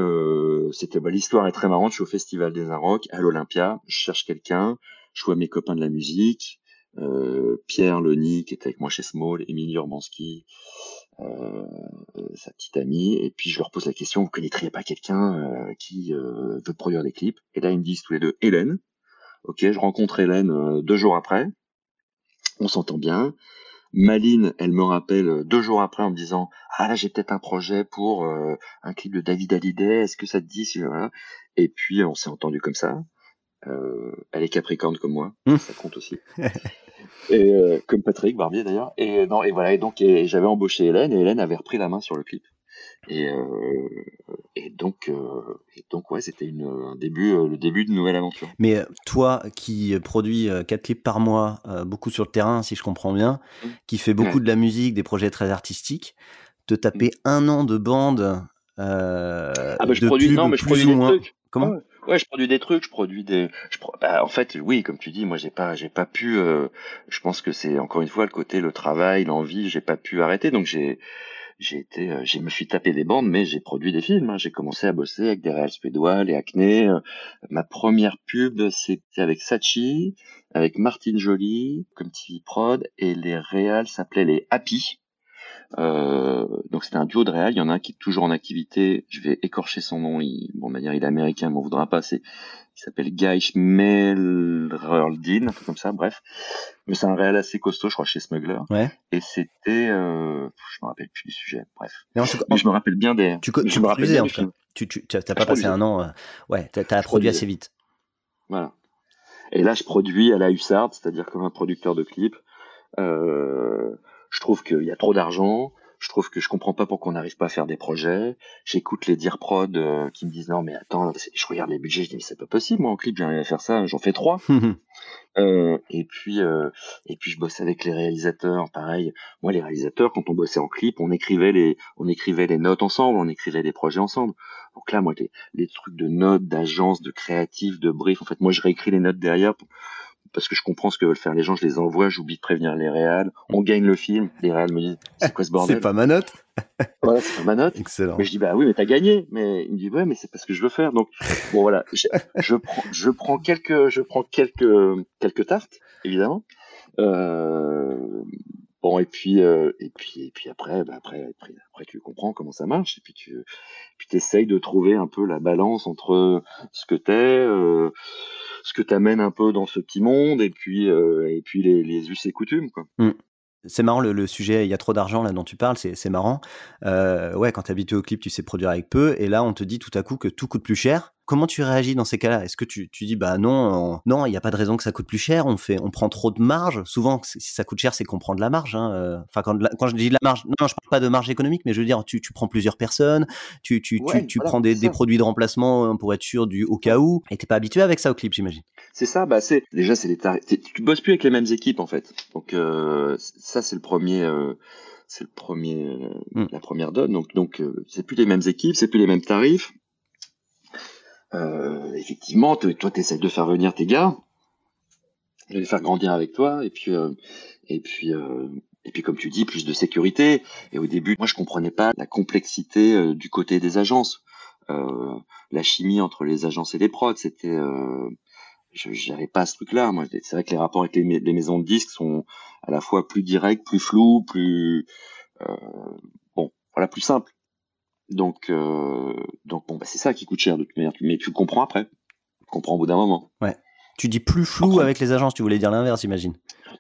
C'était bah, l'histoire est très marrante. Je suis au Festival des Inrocks à l'Olympia. Je cherche quelqu'un. Je vois mes copains de la musique. Euh, Pierre Leni qui était avec moi chez Small, Émilie Urbanski, euh, sa petite amie, et puis je leur pose la question, vous connaîtriez pas quelqu'un euh, qui veut produire des clips? Et là ils me disent tous les deux Hélène. Ok, je rencontre Hélène deux jours après, on s'entend bien. Maline, elle me rappelle deux jours après en me disant ah là j'ai peut-être un projet pour un clip de David Hallyday, est-ce que ça te dit Et puis on s'est entendu comme ça. Euh, elle est capricorne comme moi, mmh. ça compte aussi. *laughs* et euh, comme Patrick Barbier d'ailleurs. Et non, et voilà. Et donc, j'avais embauché Hélène et Hélène avait repris la main sur le clip. Et, euh, et donc, et donc ouais, c'était un début, le début d'une nouvelle aventure. Mais toi, qui produis quatre clips par mois, beaucoup sur le terrain, si je comprends bien, mmh. qui fait beaucoup de la musique, des projets très artistiques, te taper mmh. un an de bande. ah bah je produis, non, mais je produis des trucs. Comment? Ah Ouais, je produis des trucs, je produis des. Je, bah, en fait, oui, comme tu dis, moi, j'ai pas, j'ai pas pu. Euh, je pense que c'est encore une fois le côté, le travail, l'envie, j'ai pas pu arrêter. Donc j'ai, j'ai été, euh, je me suis tapé des bandes, mais j'ai produit des films. Hein. J'ai commencé à bosser avec des réels suédois, les Acné. Euh, ma première pub, c'était avec Sachi, avec Martine Joly, comme TV Prod, et les réels s'appelaient les Happy. Euh, donc c'était un duo de réal. Il y en a un qui est toujours en activité. Je vais écorcher son nom. Il, bon, manière, il est américain, mais on voudra pas. C'est, il s'appelle Guy Schmelraldin, un truc comme ça. Bref, mais c'est un réal assez costaud, je crois, chez Smuggler. Ouais. Et c'était, euh, je me rappelle plus du sujet. Bref. Mais, je me rappelle bien des. Tu, tu me rappelles bien en Tu, tu t'as pas passé un an. Euh, ouais, t'as, as produit assez vite. Voilà. Et là, je produis à la Hussard, c'est-à-dire comme un producteur de clips. Euh, je trouve qu'il y a trop d'argent. Je trouve que je comprends pas pourquoi on n'arrive pas à faire des projets. J'écoute les dire prod euh, qui me disent non mais attends, je regarde les budgets, je dis mais c'est pas possible moi en clip j'arrive à faire ça, j'en fais trois. *laughs* euh, et puis euh, et puis je bosse avec les réalisateurs, pareil. Moi les réalisateurs quand on bossait en clip, on écrivait les on écrivait les notes ensemble, on écrivait des projets ensemble. Donc là moi les, les trucs de notes, d'agence, de créatifs, de brief, en fait moi je réécris les notes derrière. Pour, parce que je comprends ce que veulent faire les gens, je les envoie, j'oublie de prévenir les réals, on gagne le film, les réals me disent c'est quoi ce bordel C'est pas ma note *laughs* Voilà, c'est pas ma note. Excellent. Mais je dis bah oui, mais t'as gagné. Mais il me dit ouais, mais c'est pas ce que je veux faire. Donc bon voilà, je, je prends, je prends quelques, je prends quelques, quelques tartes évidemment. Euh, et puis euh, et puis et puis après, bah, après, après tu comprends comment ça marche et puis tu puis de trouver un peu la balance entre ce que t'es. Euh, ce que t'amènes un peu dans ce petit monde et puis euh, et puis les, us et coutumes quoi. Mmh. C'est marrant le, sujet, il y a trop d'argent là dont tu parles, c'est marrant. Euh, ouais, quand t'es habitué au clip, tu sais produire avec peu, et là on te dit tout à coup que tout coûte plus cher. Comment tu réagis dans ces cas-là? Est-ce que tu, tu, dis bah non, non, il n'y a pas de raison que ça coûte plus cher. On fait, on prend trop de marge? Souvent, si ça coûte cher, c'est qu'on prend de la marge. Hein. Euh. Enfin, quand, quand, je dis de la marge, non, je parle pas de marge économique, mais je veux dire, tu, tu prends plusieurs personnes, tu, tu, tu, prends des, des, produits de remplacement hein, pour être sûr du au cas où. Et t'es pas habitué avec ça au clip, j'imagine. C'est ça. Bah c'est déjà c'est les tarifs. Tu bosses plus avec les mêmes équipes en fait. Donc euh, ça c'est le premier. Euh, c'est le premier, mmh. la première donne. Donc, donc, c'est plus les mêmes équipes, c'est plus les mêmes tarifs. Euh, effectivement, toi, tu essaies de faire venir tes gars, de les faire grandir avec toi, et puis, euh, et puis, euh, et puis, comme tu dis, plus de sécurité. Et au début, moi, je comprenais pas la complexité du côté des agences, la chimie entre les agences et les prods. C'était, je n'avais pas ce truc-là. Moi, c'est vrai que les rapports avec les, les, maisons de disques sont à la fois plus directs, plus flous, plus bon, voilà, plus simples. Donc, euh, donc bon, bah, c'est ça qui coûte cher de toute manière. Mais tu le comprends après. Tu comprends au bout d'un moment. Ouais. Tu dis plus flou avec les agences, tu voulais dire l'inverse, j'imagine.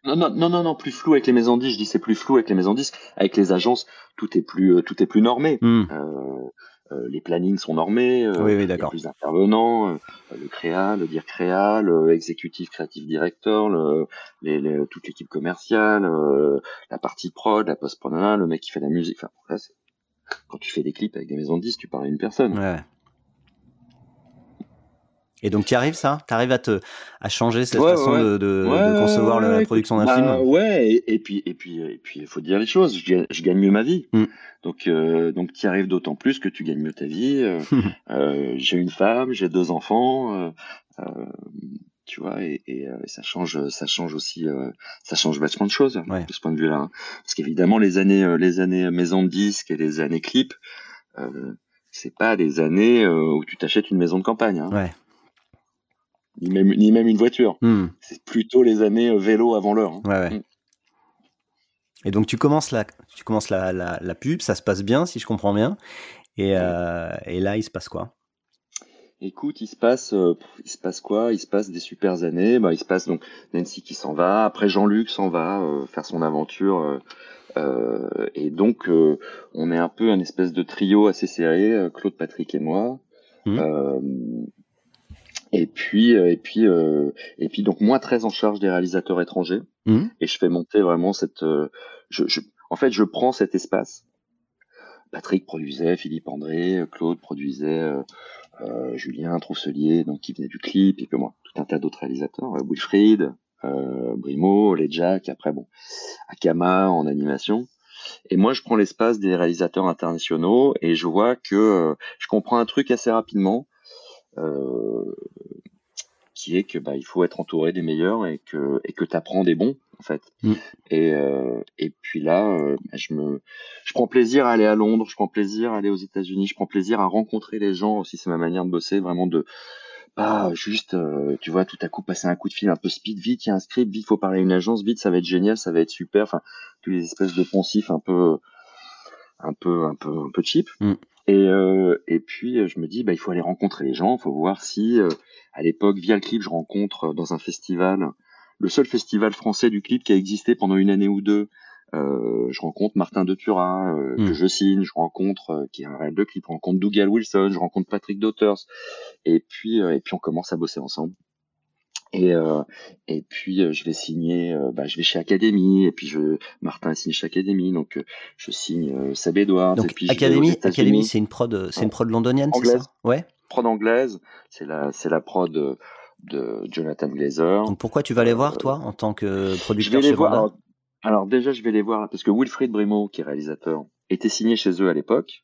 Non, non, non, non, non, plus flou avec les maisons disques. Je dis c'est plus flou avec les maisons disques. Avec les agences, tout est plus, euh, tout est plus normé. Hmm. Euh, euh, les plannings sont normés. Euh, oui, oui, d'accord. Il y a plus d'intervenants. Le créa, le dire créa, le exécutif créatif directeur, le, les, les, toute l'équipe commerciale, la partie prod, la post-prod, le mec qui fait la musique. Enfin, là, quand tu fais des clips avec des maisons de 10, tu parles à une personne. Ouais. Et donc, tu arrives ça? Tu arrives à, te, à changer cette façon De, de, concevoir la production d'un bah, film? Ouais, et, puis et puis et puis il faut dire les choses. Je, gagne mieux ma vie. Mm. Donc euh, donc tu arrives d'autant plus que tu gagnes mieux ta vie. Euh, *laughs* euh, j'ai une femme, j'ai deux enfants. Tu vois, et, et, ça change, ça change aussi, ça change vachement de choses de ce point de vue-là. Hein. Parce qu'évidemment, les années, les années maison de disques et les années clips, c'est pas des années où tu t'achètes une maison de campagne. Hein. Ouais ni même, ni même une voiture. Hmm. C'est plutôt les années euh, vélo avant l'heure. Hein. Ouais. Hmm. Et donc tu commences, la, tu commences la, la, la, pub, ça se passe bien si je comprends bien. Et, euh, et là, il se passe quoi? Écoute, il se passe, euh, il se passe quoi? Il se passe des super années. Bah, il se passe donc Nancy qui s'en va. Après, Jean-Luc s'en va faire son aventure. et donc, on est un peu un espèce de trio assez serré, Claude, Patrick et moi. Mmh. Et puis, euh, et puis, euh, et puis donc moi très en charge des réalisateurs étrangers mmh. et je fais monter vraiment cette. Euh, je, je, en fait, je prends cet espace. Patrick produisait, Philippe André, Claude produisait, euh, Julien Trousselier, donc qui venait du clip, et puis moi tout un tas d'autres réalisateurs, Wilfried, euh, Brimo, les Jack, après bon, Akama en animation. Et moi, je prends l'espace des réalisateurs internationaux et je vois que je comprends un truc assez rapidement euh, qui est que bah, il faut être entouré des meilleurs et que et que t'apprends des bons en fait. Mm. Et euh, et puis là, euh, bah, je me je prends plaisir à aller à Londres, je prends plaisir à aller aux États-Unis, je prends plaisir à rencontrer les gens aussi. C'est ma manière de bosser, vraiment de pas juste, tu vois, tout à coup passer un coup de fil un peu speed, vite, il y a un script, vite, faut parler à une agence, vite, ça va être génial, ça va être super. Enfin, tous les espèces de poncifs un peu, un peu, un peu, un peu cheap. Mm. Et, euh, et puis euh, je me dis, bah, il faut aller rencontrer les gens, il faut voir si, euh, à l'époque, via le clip, je rencontre dans un festival, le seul festival français du clip qui a existé pendant une année ou deux. Euh, je rencontre Martin de Turin, que hmm. je signe, je rencontre, qui est un réel de clip, je rencontre Dougal Wilson, je rencontre Patrick Daughters, et puis, et puis on commence à bosser ensemble. Et, euh, et puis euh, je vais signer, euh, bah, je vais chez Academy, et puis je, Martin signe chez Academy, donc je signe Seb Edwards. Donc et puis Academy, Academy c'est une prod, c'est une prod londonienne, c'est ça Ouais. Prod anglaise, c'est la, c'est la prod de, Jonathan Glazer. Donc pourquoi tu vas les voir toi en tant que producteur je vais les voir, alors, alors, déjà je vais les voir parce que Wilfried Brimo, qui est réalisateur, était signé chez eux à l'époque.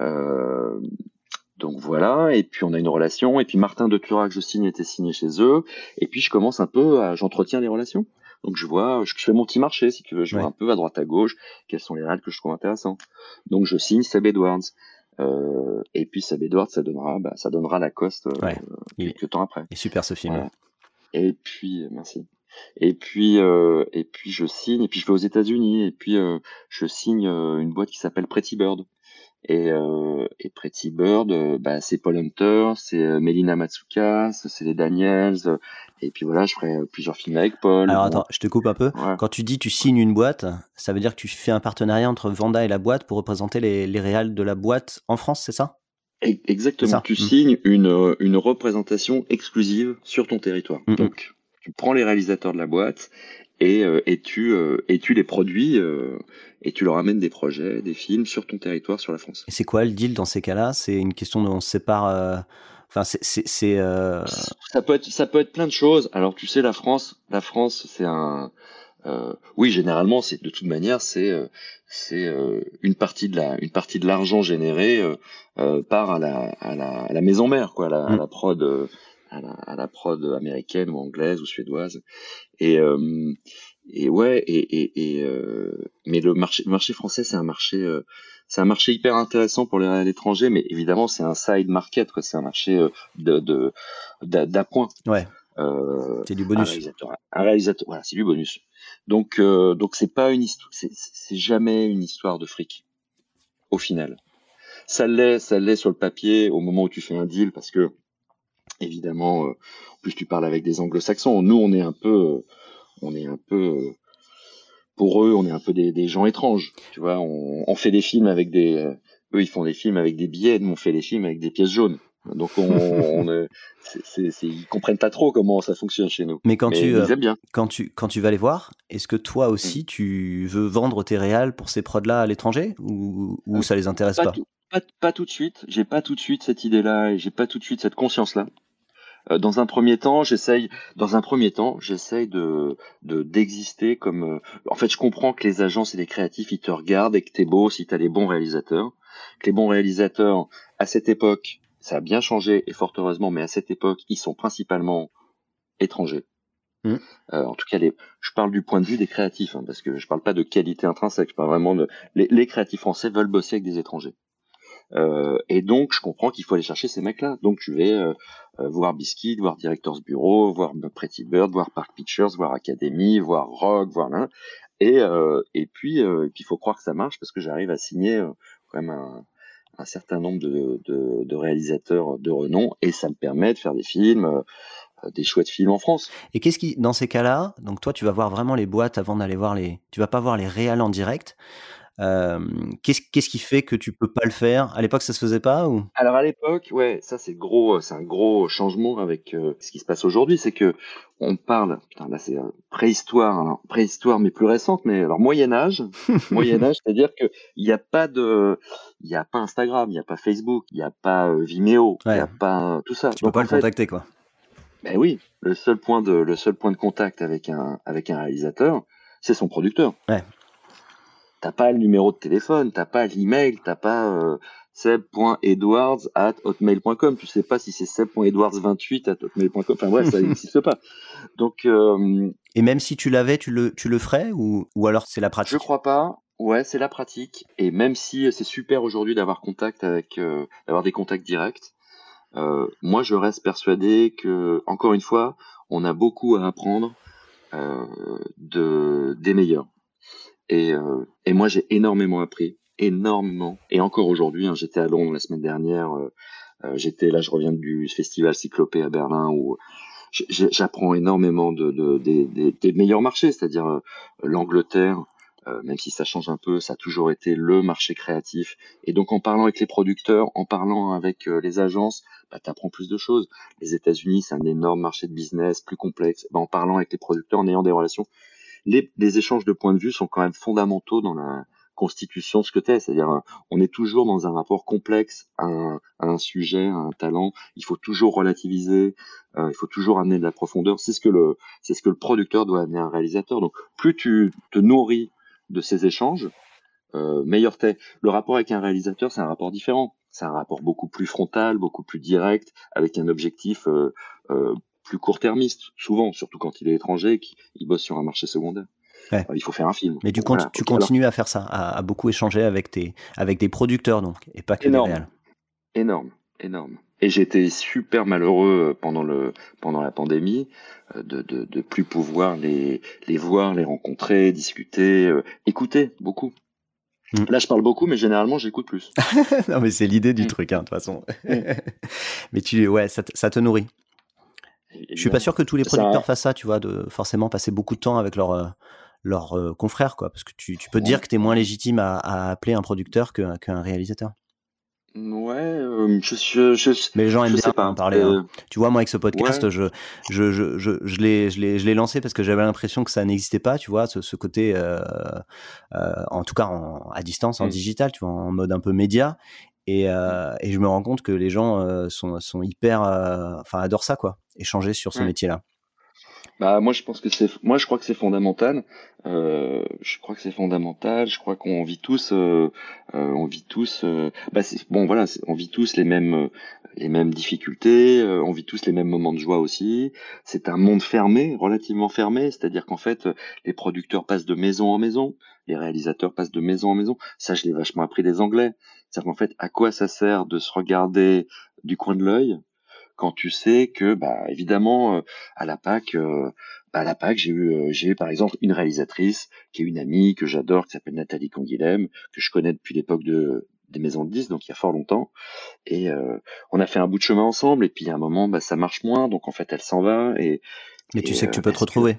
Euh, donc voilà, et puis on a une relation, et puis Martin de Turac, je signe, était signé chez eux, et puis je commence un peu à, j'entretiens les relations. Donc je vois, je, fais mon petit marché, si tu veux, je vois un peu à droite à gauche quels sont les règles que je trouve intéressants. Donc je signe Seb Edwards, euh, et puis Seb Edwards, ça donnera, bah, ça donnera la coste euh, quelques temps après. Et super ce film. Et puis, merci. Et puis, euh, et puis je signe, et puis je vais aux États-Unis, et puis euh, je signe euh, une boîte qui s'appelle Pretty Bird. Et, euh, et Pretty Bird, euh, bah, c'est Paul Hunter, c'est euh, Melina Matsuka, c'est les Daniels. et puis voilà, je ferai plusieurs films avec Paul. Alors attends, je te coupe un peu. Quand tu dis tu signes une boîte, ça veut dire que tu fais un partenariat entre Vanda et la boîte pour représenter les, les réals de la boîte en France, c'est ça? Exactement. Tu mmh. signes une, une représentation exclusive sur ton territoire. Mmh, mmh. Donc, tu prends les réalisateurs de la boîte et, euh, et, tu, euh, et tu les produis euh, et tu leur amènes des projets, des films sur ton territoire, sur la France. Et c'est quoi le deal dans ces cas-là? C'est une question dont on se sépare. Enfin, c'est, c'est, ça peut être ça peut être plein de choses. Alors tu sais, la France, la France, c'est un oui, généralement, c'est de toute manière, c'est c'est une partie de la une partie de l'argent généré par à la, à la, à la maison mère, quoi, à la, à la mm. prod à la, à la prod américaine ou anglaise ou suédoise. Et, euh, et ouais, et, et, et euh, mais le marché, le marché français, c'est un marché, euh, c'est un marché hyper intéressant pour les l'étranger, mais évidemment, c'est un side market, quoi. C'est un marché euh, de d'appoint. Ouais. Euh, c'est du bonus. Un réalisateur, un réalisateur voilà, c'est du bonus. Donc, euh, donc c'est pas une histoire, c'est jamais une histoire de fric. Au final, ça l'est, ça l'est sur le papier au moment où tu fais un deal, parce que évidemment, euh, en plus tu parles avec des anglo-saxons. Nous, on est un peu, euh, on est un peu, euh, pour eux, on est un peu des, gens étranges. Tu vois, on, fait des films avec des, eux, ils font des films avec des billets, nous, on fait des films avec des pièces jaunes. Donc on, *laughs* on ils comprennent pas trop comment ça fonctionne chez nous. Mais quand tu bien. quand tu quand tu vas les voir, est-ce que toi aussi mm. tu veux vendre tes réals pour ces prods là à l'étranger ou, ou ça les intéresse pas, pas, pas tout de suite. J'ai pas tout de suite cette idée là et j'ai pas tout de suite cette conscience là. Euh, dans un premier temps, j'essaye, dans un premier temps, j'essaye de d'exister comme. Euh, en fait, je comprends que les agences et les créatifs, ils te regardent et que t'es beau si t'as les bons réalisateurs. Que les bons réalisateurs, à cette époque, ça a bien changé et fort heureusement, mais à cette époque, ils sont principalement étrangers. Mmh. Euh, en tout cas, les, je parle du point de vue des créatifs, hein, parce que je parle pas de qualité intrinsèque. Je parle vraiment de les, les créatifs français veulent bosser avec des étrangers. Euh, et donc, je comprends qu'il faut aller chercher ces mecs-là. Donc, je vais euh, euh, voir Biscuit, voir Directors Bureau, voir Pretty Bird, voir Park Pictures, voir Academy, voir Rock, voir l'un. Et, et puis, il faut croire que ça marche parce que j'arrive à signer quand même un, certain nombre de, de, de, réalisateurs de renom et ça me permet de faire des films, des chouettes films en France. Et qu'est-ce qui, dans ces cas-là, donc toi, tu vas voir vraiment les boîtes avant d'aller voir les, tu vas pas voir les réals en direct. Euh, qu'est-ce, qui fait que tu peux pas le faire? À l'époque, ça se faisait pas ou? Alors à l'époque, ouais, ça c'est gros, c'est un gros changement avec euh, ce qui se passe aujourd'hui, c'est que on parle, putain là c'est préhistoire, alors, préhistoire mais plus récente, mais alors Moyen Âge, *laughs* Moyen Âge, c'est-à-dire que il n'y a pas de, il y a pas Instagram, il n'y a pas Facebook, il n'y a pas euh, Vimeo, il n'y a pas tout ça. Tu peux pas le contacter quoi. Ben oui, le seul point de, le seul point de contact avec un, avec un réalisateur, c'est son producteur. Ouais. T'as pas le numéro de téléphone, t'as pas l'email, t'as pas euh, seb.edwards at hotmail.com. Tu sais pas si c'est seb.edwards28 at hotmail.com. Enfin bref, ça *laughs* n'existe pas. Donc. Euh, Et même si tu l'avais, tu le, tu le ferais ou, ou alors c'est la pratique? Je crois pas. Ouais, c'est la pratique. Et même si c'est super aujourd'hui d'avoir contact avec, euh, d'avoir des contacts directs, euh, moi je reste persuadé que, encore une fois, on a beaucoup à apprendre euh, de des meilleurs. Et, euh, et moi, j'ai énormément appris, énormément. Et encore aujourd'hui, hein, j'étais à Londres la semaine dernière. Euh, euh, j'étais là, je reviens du festival Cyclopée à Berlin où j'apprends énormément de, de, des, des meilleurs marchés, c'est-à-dire l'Angleterre. même si ça change un peu, ça a toujours été le marché créatif. Et donc en parlant avec les producteurs, en parlant avec les agences, bah, tu apprends plus de choses. Les États-Unis, c'est un énorme marché de business, plus complexe. Bah, en parlant avec les producteurs, en ayant des relations, les, échanges de points de vue sont quand même fondamentaux dans la constitution de ce que tu es. C'est-à-dire, euh, on est toujours dans un rapport complexe à un, sujet, à un talent. Il faut toujours relativiser, euh, il faut toujours amener de la profondeur. C'est ce que le, c'est ce que le producteur doit amener à un réalisateur. Donc, plus tu te nourris de ces échanges, euh, meilleur t'es. Le rapport avec un réalisateur, c'est un rapport différent. C'est un rapport beaucoup plus frontal, beaucoup plus direct, avec un objectif euh, euh plus court-termiste, souvent, surtout quand il est étranger qu'il bosse sur un marché secondaire. il faut faire un film. Mais tu, continues à faire ça, à, beaucoup échanger avec, tes, avec des producteurs, donc, et pas que énorme. des réels. Énorme, énorme. Et j'étais super malheureux pendant, le, pendant la pandémie euh, de, de, de plus pouvoir les, les voir, les rencontrer, discuter, euh, écouter beaucoup. Mm. Là, je parle beaucoup, mais généralement, j'écoute plus. *laughs* non, mais c'est l'idée du mm. truc, hein, de toute façon. Mm. *laughs* mais tu, ouais, ça, ça te nourrit. Je suis pas sûr que tous les producteurs fassent ça, tu vois, de forcément passer beaucoup de temps avec leurs leur, euh, confrères, quoi. Parce que tu, tu peux dire que tu es moins légitime à, à, appeler un producteur qu'un réalisateur. Ouais, euh, je, je, je, Mais les gens aiment bien pas, en parler. Hein. Tu vois, moi, avec ce podcast, je, je, je, je, je l'ai lancé parce que j'avais l'impression que ça n'existait pas, tu vois, ce, ce côté, euh, euh, en tout cas en, à distance, en mmh. digital, tu vois, en mode un peu média. Et, euh, et, je me rends compte que les gens euh, sont, sont, hyper, euh, enfin, adorent ça, quoi, échanger sur ce métier-là. Bah moi je pense que c'est, moi je crois que c'est fondamental. Euh, je crois que c'est fondamental. Je crois qu'on vit tous, euh, on vit tous. bah bon voilà, on vit tous les mêmes, les mêmes difficultés. on vit tous les mêmes moments de joie aussi. C'est un monde fermé, relativement fermé. C'est-à-dire qu'en fait, les producteurs passent de maison en maison, les réalisateurs passent de maison en maison. Ça, je l'ai vachement appris des Anglais. C'est-à-dire qu'en fait, à quoi ça sert de se regarder du coin de l'œil quand tu sais que, bah, évidemment, euh, à la PAC, euh, bah, à la PAC, j'ai eu, euh, j'ai eu par exemple une réalisatrice qui est une amie que j'adore, qui s'appelle Nathalie Canguilhem, que je connais depuis l'époque de des maisons de 10, donc il y a fort longtemps. Et on a fait un bout de chemin ensemble, et puis à un moment, bah, ça marche moins, donc en fait, elle s'en va. Et, Mais tu sais que tu peux te retrouver.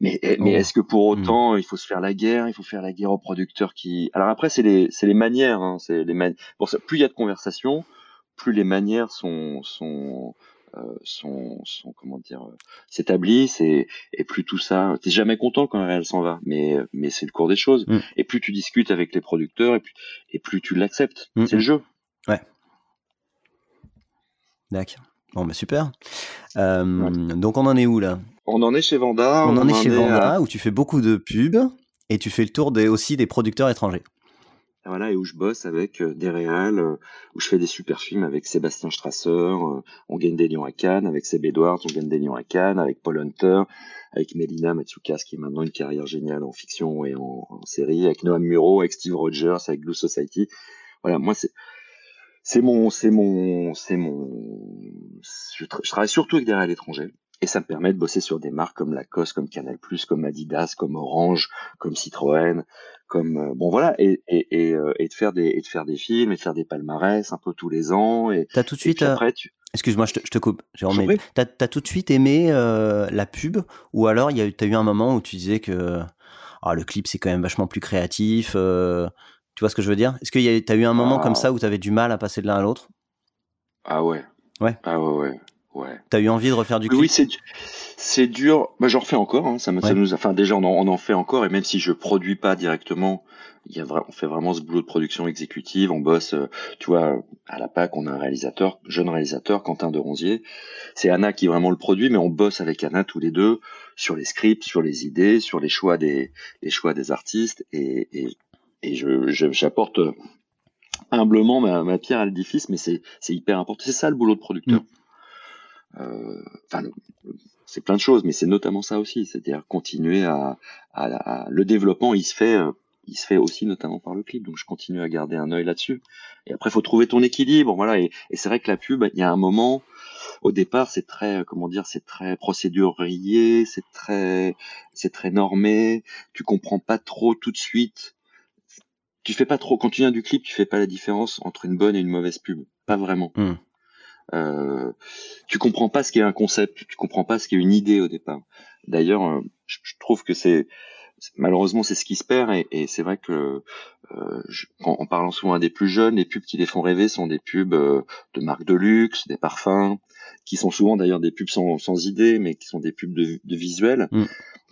Mais, mais est-ce que pour hmm. autant il faut se faire la guerre, il faut faire la guerre aux producteurs qui. Alors après c'est les c'est les manières, hein, c'est les man... pour ça, plus il y a de conversations, plus les manières sont sont euh, sont, sont comment dire euh, s'établissent et, et plus tout ça. T'es jamais content quand elle s'en va, mais mais c'est le cours des choses. Hmm. Et plus tu discutes avec les producteurs et plus et plus tu l'acceptes. Hmm. C'est le jeu. Ouais. D'accord. Bon, bah super. Donc on en est où là? On en est chez Vanda. On, en est chez Vanda, où tu fais beaucoup de pubs et tu fais le tour des, aussi des producteurs étrangers voilà, et où je bosse avec euh, des réals, euh, où je fais des super films avec Sébastien Strasser, euh, on gagne des lions à Cannes, avec Seb Edwards, on gagne des lions à Cannes, avec Paul Hunter, avec Melina Matsoukas, qui est maintenant une carrière géniale en fiction et en, série, avec Noam Muro, avec Steve Rogers, avec Blue Society. Voilà, moi c'est c'est mon c'est mon c'est mon je, je, travaille surtout avec des réals étrangers et ça me permet de bosser sur des marques comme Lacoste, comme Canal+, comme Adidas, comme Orange, comme Citroën, comme euh, bon voilà, et, et, et, euh, et, de faire des et de faire des films et de faire des palmarès un peu tous les ans. Et t'as tout de suite. Euh, après, tu... Excuse-moi, je te, je te coupe. Jérôme, t'as as tout de suite aimé la pub ou alors il y a t'as eu un moment où tu disais que ah, le clip c'est quand même vachement plus créatif. tu vois ce que je veux dire? Est-ce que t'as eu un moment comme ah. ça où t'avais du mal à passer de l'un à l'autre? Ah ouais. Ouais. Ah ouais ouais. Ouais. T'as eu envie de refaire du clip Oui, c'est c'est dur. Bah, j'en refais encore. Hein. Ça, ça, nous, enfin déjà on en, on en, fait encore et même si je produis pas directement, il y a on fait vraiment ce boulot de production exécutive. On bosse, euh, tu vois, à la PAC, on a un réalisateur, jeune réalisateur, Quentin de Ronzier. C'est Anna qui vraiment le produit, mais on bosse avec Anna tous les deux sur les scripts, sur les idées, sur les choix des les choix des artistes et et, et je j'apporte humblement ma, ma pierre à l'édifice, mais c'est c'est hyper important. C'est ça le boulot de producteur. Mm. Euh, enfin, c'est plein de choses, mais c'est notamment ça aussi, c'est-à-dire continuer à, à, le développement, il se fait, euh, il se fait aussi notamment par le clip, donc je continue à garder un œil là-dessus. Et après, il faut trouver ton équilibre, voilà. Et, et c'est vrai que la pub, il y a un moment, au départ, c'est très, comment dire, c'est très procédurier, c'est très, c'est très normé. Tu comprends pas trop tout de suite. Tu fais pas trop quand tu viens du clip, tu fais pas la différence entre une bonne et une mauvaise pub, pas vraiment. Hmm. Euh, tu comprends pas ce qu'est un concept, tu comprends pas ce qu'est une idée au départ. D'ailleurs, euh, je, trouve que c'est malheureusement c'est ce qui se perd et, et c'est vrai que euh, en, parlant souvent à des plus jeunes, les pubs qui les font rêver sont des pubs euh, de marques de luxe, des parfums, qui sont souvent d'ailleurs des pubs sans, sans idée, mais qui sont des pubs de, de visuels, mm.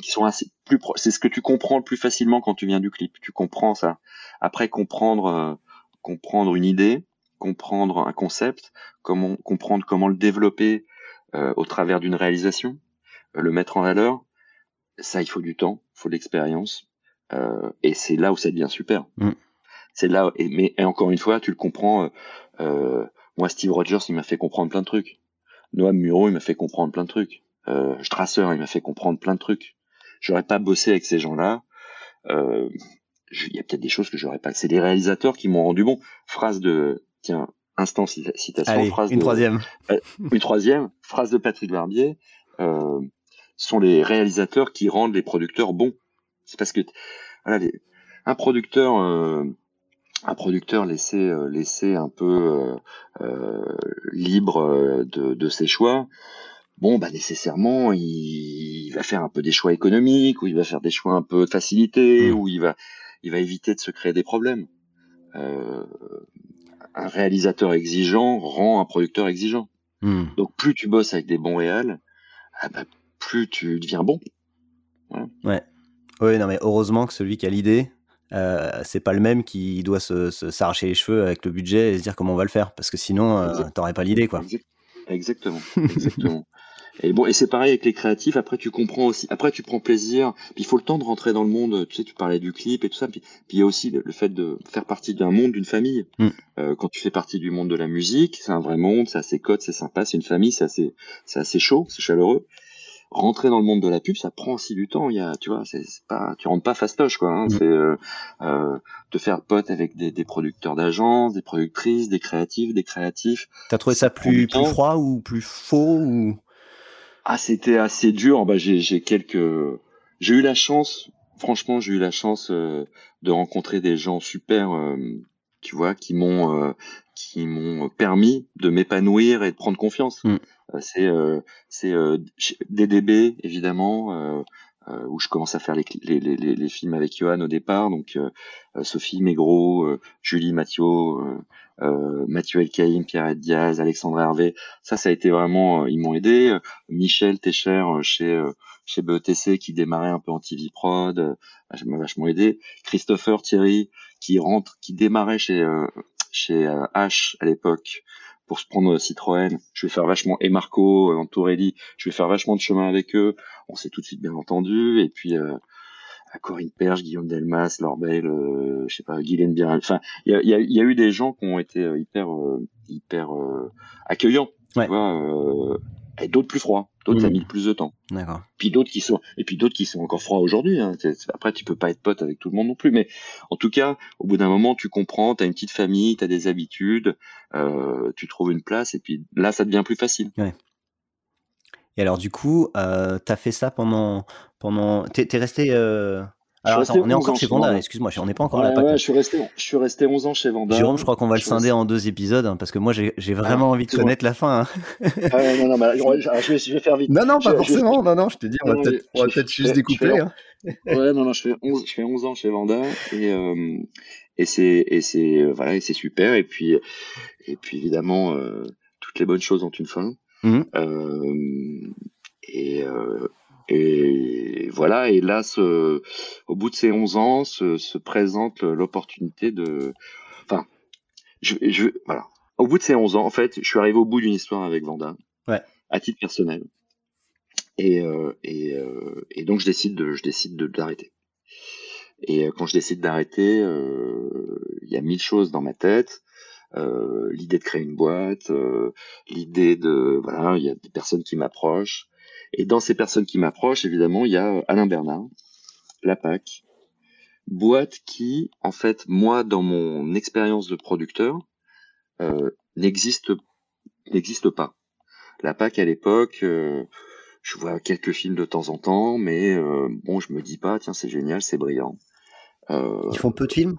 qui sont assez plus. C'est ce que tu comprends le plus facilement quand tu viens du clip. Tu comprends ça. Après comprendre euh, comprendre une idée, comprendre un concept, comment comprendre comment le développer euh, au travers d'une réalisation, euh, le mettre en valeur, ça il faut du temps, il faut de l'expérience, euh, et c'est là où ça devient super. Mm. C'est là, et, mais et encore une fois, tu le comprends. moi, Steve Rogers, il m'a fait comprendre plein de trucs. Noam Muro, il m'a fait comprendre plein de trucs. Strasser, il m'a fait comprendre plein de trucs. J'aurais pas bossé avec ces gens-là. il y a peut-être des choses que j'aurais pas. C'est les réalisateurs qui m'ont rendu bon. Phrase de tiens, instant citation, phrase une troisième. Euh, une troisième, phrase de Patrick Barbier, euh, sont les réalisateurs qui rendent les producteurs bons. C'est parce que voilà, un producteur, euh, un producteur laissé, euh, laissé un peu libre de, de, ses choix, bon, bah nécessairement, il, il, va faire un peu des choix économiques, ou il va faire des choix un peu de facilité, mmh. ou il va, il va éviter de se créer des problèmes. Euh, un réalisateur exigeant rend un producteur exigeant. Hmm. Donc plus tu bosses avec des bons réals, ah bah, plus tu deviens bon. Ouais. Oui, non mais heureusement que celui qui a l'idée, euh, c'est pas le même qui doit se, s'arracher les cheveux avec le budget et se dire comment on va le faire, parce que sinon, euh, t'aurais pas l'idée, quoi. Exactement, *laughs* exactement. Et bon, et c'est pareil avec les créatifs. Après, tu comprends aussi. Après, tu prends plaisir. Puis il faut le temps de rentrer dans le monde. Tu sais, tu parlais du clip et tout ça. Puis, puis il y a aussi le, fait de faire partie d'un monde, d'une famille. Mm. Euh, quand tu fais partie du monde de la musique, c'est un vrai monde. C'est assez code, c'est sympa. C'est une famille. C'est assez, c'est assez chaud, c'est chaleureux. Rentrer dans le monde de la pub, ça prend aussi du temps. Il y a, tu vois, c'est pas, tu rentres pas fastoche, quoi. Hein. Mm. C'est euh, euh, te faire pote avec des, des producteurs d'agences, des productrices, des créatifs, des créatifs. T'as trouvé ça, plus, plus froid ou plus faux ou? Ah, c'était assez dur. Bah, j'ai quelques. J'ai eu la chance. Franchement, j'ai eu la chance euh, de rencontrer des gens super, euh, tu vois, qui m'ont euh, qui m'ont permis de m'épanouir et de prendre confiance. Mm. c'est c'est DDB évidemment. Où je commence à faire les, les, les, les, films avec Johan au départ, donc Sophie Mégro, Julie Mathieu, euh, Mathieu Elkaïm, Pierre Diaz, Alexandre Hervé. Ça, ça a été vraiment, euh, ils m'ont aidé. Michel Técher euh, chez chez BETC qui démarrait un peu en TV Prod, ça m'a vachement aidé. Christopher Thierry qui rentre, qui démarrait chez chez H à l'époque pour se prendre Citroën. Je vais faire vachement et Marco, Antorelli, je vais faire vachement de chemin avec eux. On s'est tout de suite bien entendu. Et puis Corinne Perche, Guillaume Delmas, Lorbel, euh, je sais pas, Guylaine Biral. Enfin, il y a, y a, eu des gens qui ont été hyper, hyper accueillants. Tu vois, et d'autres plus froids, d'autres ça a mmh. mis plus de temps. D'accord. Puis d'autres qui sont et puis d'autres qui sont encore froids aujourd'hui. Hein. Après, tu peux pas être pote avec tout le monde non plus, mais en tout cas, au bout d'un moment, tu comprends, tu as une petite famille, tu as des habitudes, euh, tu trouves une place, et puis là, ça devient plus facile. Ouais. Et alors, du coup, euh, tu as fait ça pendant pendant, t'es es resté euh, alors attends, on est encore chez Vanda, excuse-moi, on n'est pas encore là. Ouais, je suis resté, je suis resté 11 ans chez Vanda. Jérôme, je crois qu'on va le scinder en deux épisodes, hein, parce que moi j'ai vraiment envie de connaître la fin. Hein. Ah, non, non, bah, je, vais, je, vais, faire vite. Non, non, pas forcément, non, non, je te dis, on va peut-être juste découper. Hein. Ouais, non, non, je fais 11, je fais 11 ans chez Vanda, et, euh, et c'est, euh, voilà, et c'est super, et puis, et puis évidemment, euh, toutes les bonnes choses ont une fin. Euh, et, et voilà, et là, ce, au bout de ces 11 ans, se, se présente l'opportunité de... Enfin, je, je, voilà. Au bout de ces 11 ans, en fait, je suis arrivé au bout d'une histoire avec Vanda, ouais. à titre personnel. Et, euh, et, euh, et, donc, je décide de, je décide de d'arrêter. Et euh, quand je décide d'arrêter, euh, il y a mille choses dans ma tête. Euh, l'idée de créer une boîte, l'idée de voilà, il y a des personnes qui m'approchent, et dans ces personnes qui m'approchent, évidemment, il y a Alain Bernard, la PAC, boîte qui, en fait, moi, dans mon expérience de producteur, euh, n'existe n'existe pas. La PAC à l'époque, euh, je vois quelques films de temps en temps, mais euh, bon, je me dis pas, tiens, c'est génial, c'est brillant. Ils font peu de films?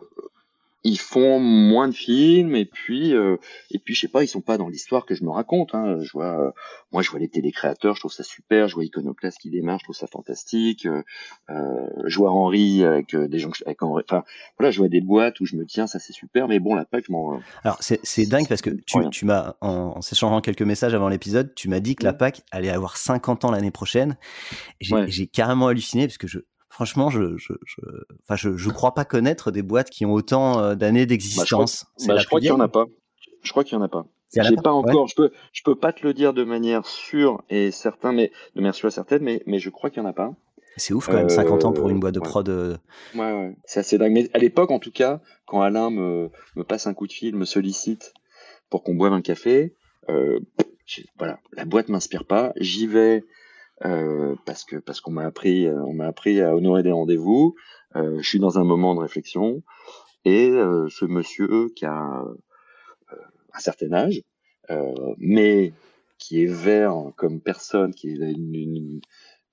Ils font moins de films et puis euh, et puis je sais pas ils sont pas dans l'histoire que je me raconte hein. je vois euh, moi je vois les télécréateurs je trouve ça super je vois Iconoclast qui démarre je trouve ça fantastique euh, euh je vois Henri avec des gens avec Henri enfin voilà je vois des boîtes où je me tiens ça c'est super mais bon la PAC je m'en alors c'est c'est dingue parce que tu, tu m'as en, en s'échangeant quelques messages avant l'épisode tu m'as dit que la PAC allait avoir 50 ans l'année prochaine. J'ai carrément halluciné parce que je franchement, je je, je, enfin, je, je crois pas connaître des boîtes qui ont autant euh, d'années d'existence. Bah, je crois, qu'il y en a pas. Je crois qu'il y en a pas. J'ai pas encore. Je peux, je peux pas te le dire de manière sûre et certaine, mais de manière sûre et certaine, mais, mais je crois qu'il y en a pas. C'est ouf quand même, 50 ans pour une boîte de prod. Euh. Ouais, ouais. C'est assez dingue. Mais à l'époque, en tout cas, quand Alain me, me passe un coup de fil, me sollicite pour qu'on boive un café, euh, voilà, la boîte m'inspire pas. J'y vais euh, parce que parce qu'on m'a appris euh, on m'a appris à honorer des rendez-vous. Euh, je suis dans un moment de réflexion et ce monsieur qui a un certain âge, mais qui est vert comme personne, qui est une, une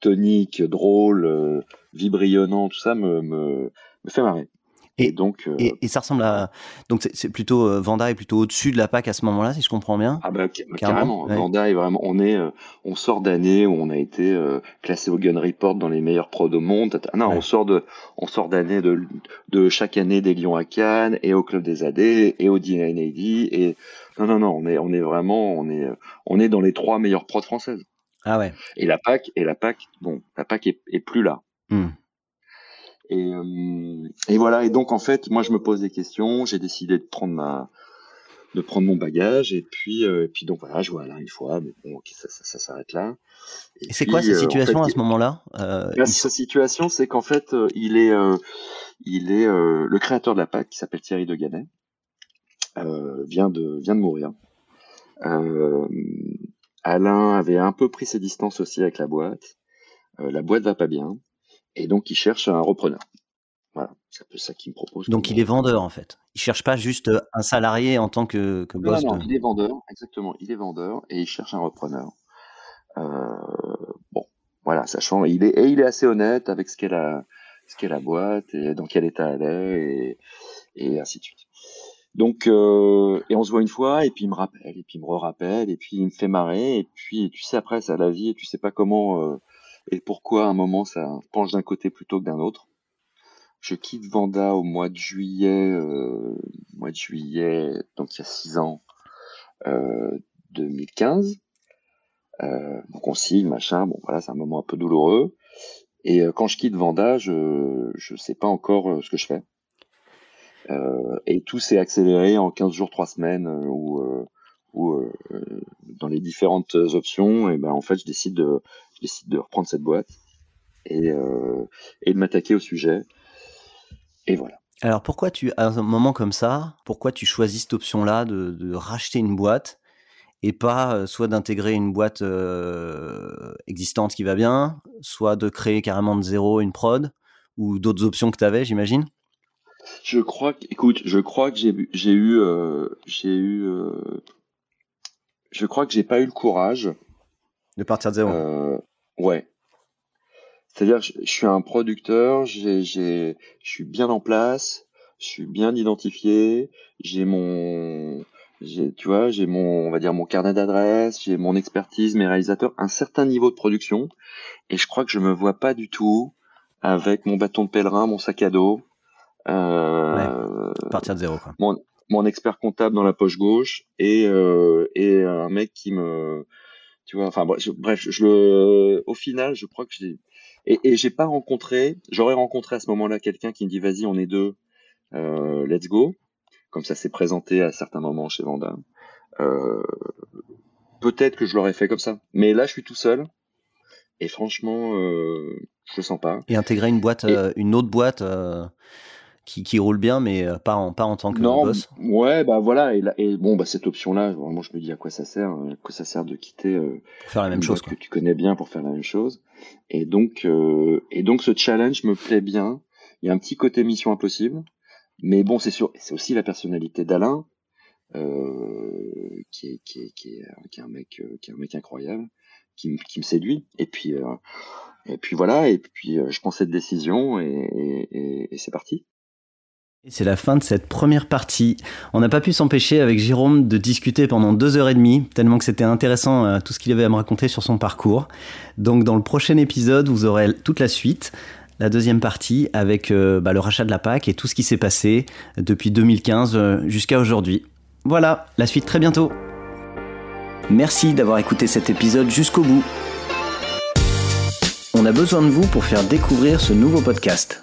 tonique, drôle, vibrillonnant, tout ça me, me, me fait marrer. Et, donc, euh, et, ça ressemble à donc c'est plutôt euh, Vanda est plutôt au-dessus de la PAC à ce moment-là, si je comprends bien. Ah bah, carrément. Vanda est vraiment. On est, euh, on sort d'années où on a été classé au Gun Report dans les meilleurs prods au monde. Non, on sort de, on sort d'années de, de chaque année des Lions à Cannes et au club des AD et au DNAD et non non non, on est, on est vraiment, on est, on est dans les trois meilleures prods françaises. Ah ouais. Et la PAC et la PAC, bon, la PAC est, est plus là. Hmm. Et, euh, et voilà. Et donc en fait, moi je me pose des questions. J'ai décidé de prendre ma de prendre mon bagage. Et puis euh, et puis donc voilà je vois là une fois. Mais bon ça, ça, ça s'arrête là. Et, c'est quoi sa euh, situation à ce moment-là euh, sa situation c'est qu'en fait il est il est le créateur de la PAC qui s'appelle Thierry de Ganet vient de vient de mourir. Alain avait un peu pris ses distances aussi avec la boîte. La boîte va pas bien et donc il cherche un repreneur. Voilà, c'est un peu ça qu'il me propose. Donc il est vendeur en fait. Il cherche pas juste un salarié en tant que, que boss. Non, non, il est vendeur, exactement. Il est vendeur et il cherche un repreneur. Euh, bon, voilà, sachant, il est et il est assez honnête avec ce qu'est la ce qu'est la boîte et dans quel état elle est et, et ainsi de suite. Donc euh, et on se voit une fois et puis il me rappelle et puis il me re-rappelle et puis il me fait marrer et puis tu sais après ça la vie et tu sais pas comment euh, et pourquoi à un moment ça penche d'un côté plutôt que d'un autre. Je quitte Vanda au mois de juillet, euh, mois de juillet, donc il y a six ans, euh, 2015. Euh, donc on machin, bon voilà, c'est un moment un peu douloureux. Et euh, quand je quitte Vanda, je je sais pas encore euh, ce que je fais. Euh, et tout s'est accéléré en 15 jours, 3 semaines, où, où dans les différentes options, et ben en fait, je décide de, je décide de reprendre cette boîte et, et de m'attaquer au sujet. Et voilà. Alors pourquoi tu, à un moment comme ça, pourquoi tu choisis cette option-là de, de, racheter une boîte et pas euh, soit d'intégrer une boîte euh, existante qui va bien, soit de créer carrément de zéro une prod ou d'autres options que tu avais, j'imagine? Je crois que, écoute, je crois que j'ai, j'ai eu, euh, j'ai eu, je crois que j'ai pas eu le courage de partir de zéro. ouais, c'est-à-dire, je, je, suis un producteur, j'ai, j'ai, je suis bien en place, je suis bien identifié, j'ai mon, j'ai, tu vois, j'ai mon, on va dire mon carnet d'adresses, j'ai mon expertise, mes réalisateurs, un certain niveau de production, et je crois que je me vois pas du tout avec mon bâton de pèlerin, mon sac à dos, euh, partir de zéro, quoi. Mon, mon expert comptable dans la poche gauche et euh, et un mec qui me, tu vois, enfin bref, je, bref, je, au final, je crois que j'ai et, et j'ai pas rencontré, j'aurais rencontré à ce moment-là quelqu'un qui me dit vas-y, on est deux, euh, let's go, comme ça s'est présenté à certains moments chez Vanda. Euh, Peut-être que je l'aurais fait comme ça, mais là je suis tout seul et franchement, euh, je le sens pas. Et intégrer une boîte, euh, une autre boîte euh, qui, qui, roule bien, mais euh, pas en, pas en tant que non, boss. Ouais, bah voilà. Et, là, et bon, bah cette option-là, vraiment, je me dis à quoi ça sert, à quoi ça sert de quitter pour faire la même chose que tu connais bien pour faire la même chose. Et donc, euh, et donc ce challenge me plaît bien. Il y a un petit côté mission impossible, mais bon, c'est sûr, c'est aussi la personnalité d'Alain, euh, qui est qui est qui est, qui est un mec qui est un mec incroyable, qui, me qui me séduit. Et puis euh, et puis voilà. Et puis je prends cette décision et, et, et c'est parti. C'est la fin de cette première partie. On n'a pas pu s'empêcher avec Jérôme de discuter pendant deux heures et demie, tellement que c'était intéressant euh, tout ce qu'il avait à me raconter sur son parcours. Donc dans le prochain épisode, vous aurez toute la suite, la deuxième partie avec euh, bah, le rachat de la PAC et tout ce qui s'est passé depuis 2015 euh, jusqu'à aujourd'hui. Voilà, la suite très bientôt. Merci d'avoir écouté cet épisode jusqu'au bout. On a besoin de vous pour faire découvrir ce nouveau podcast.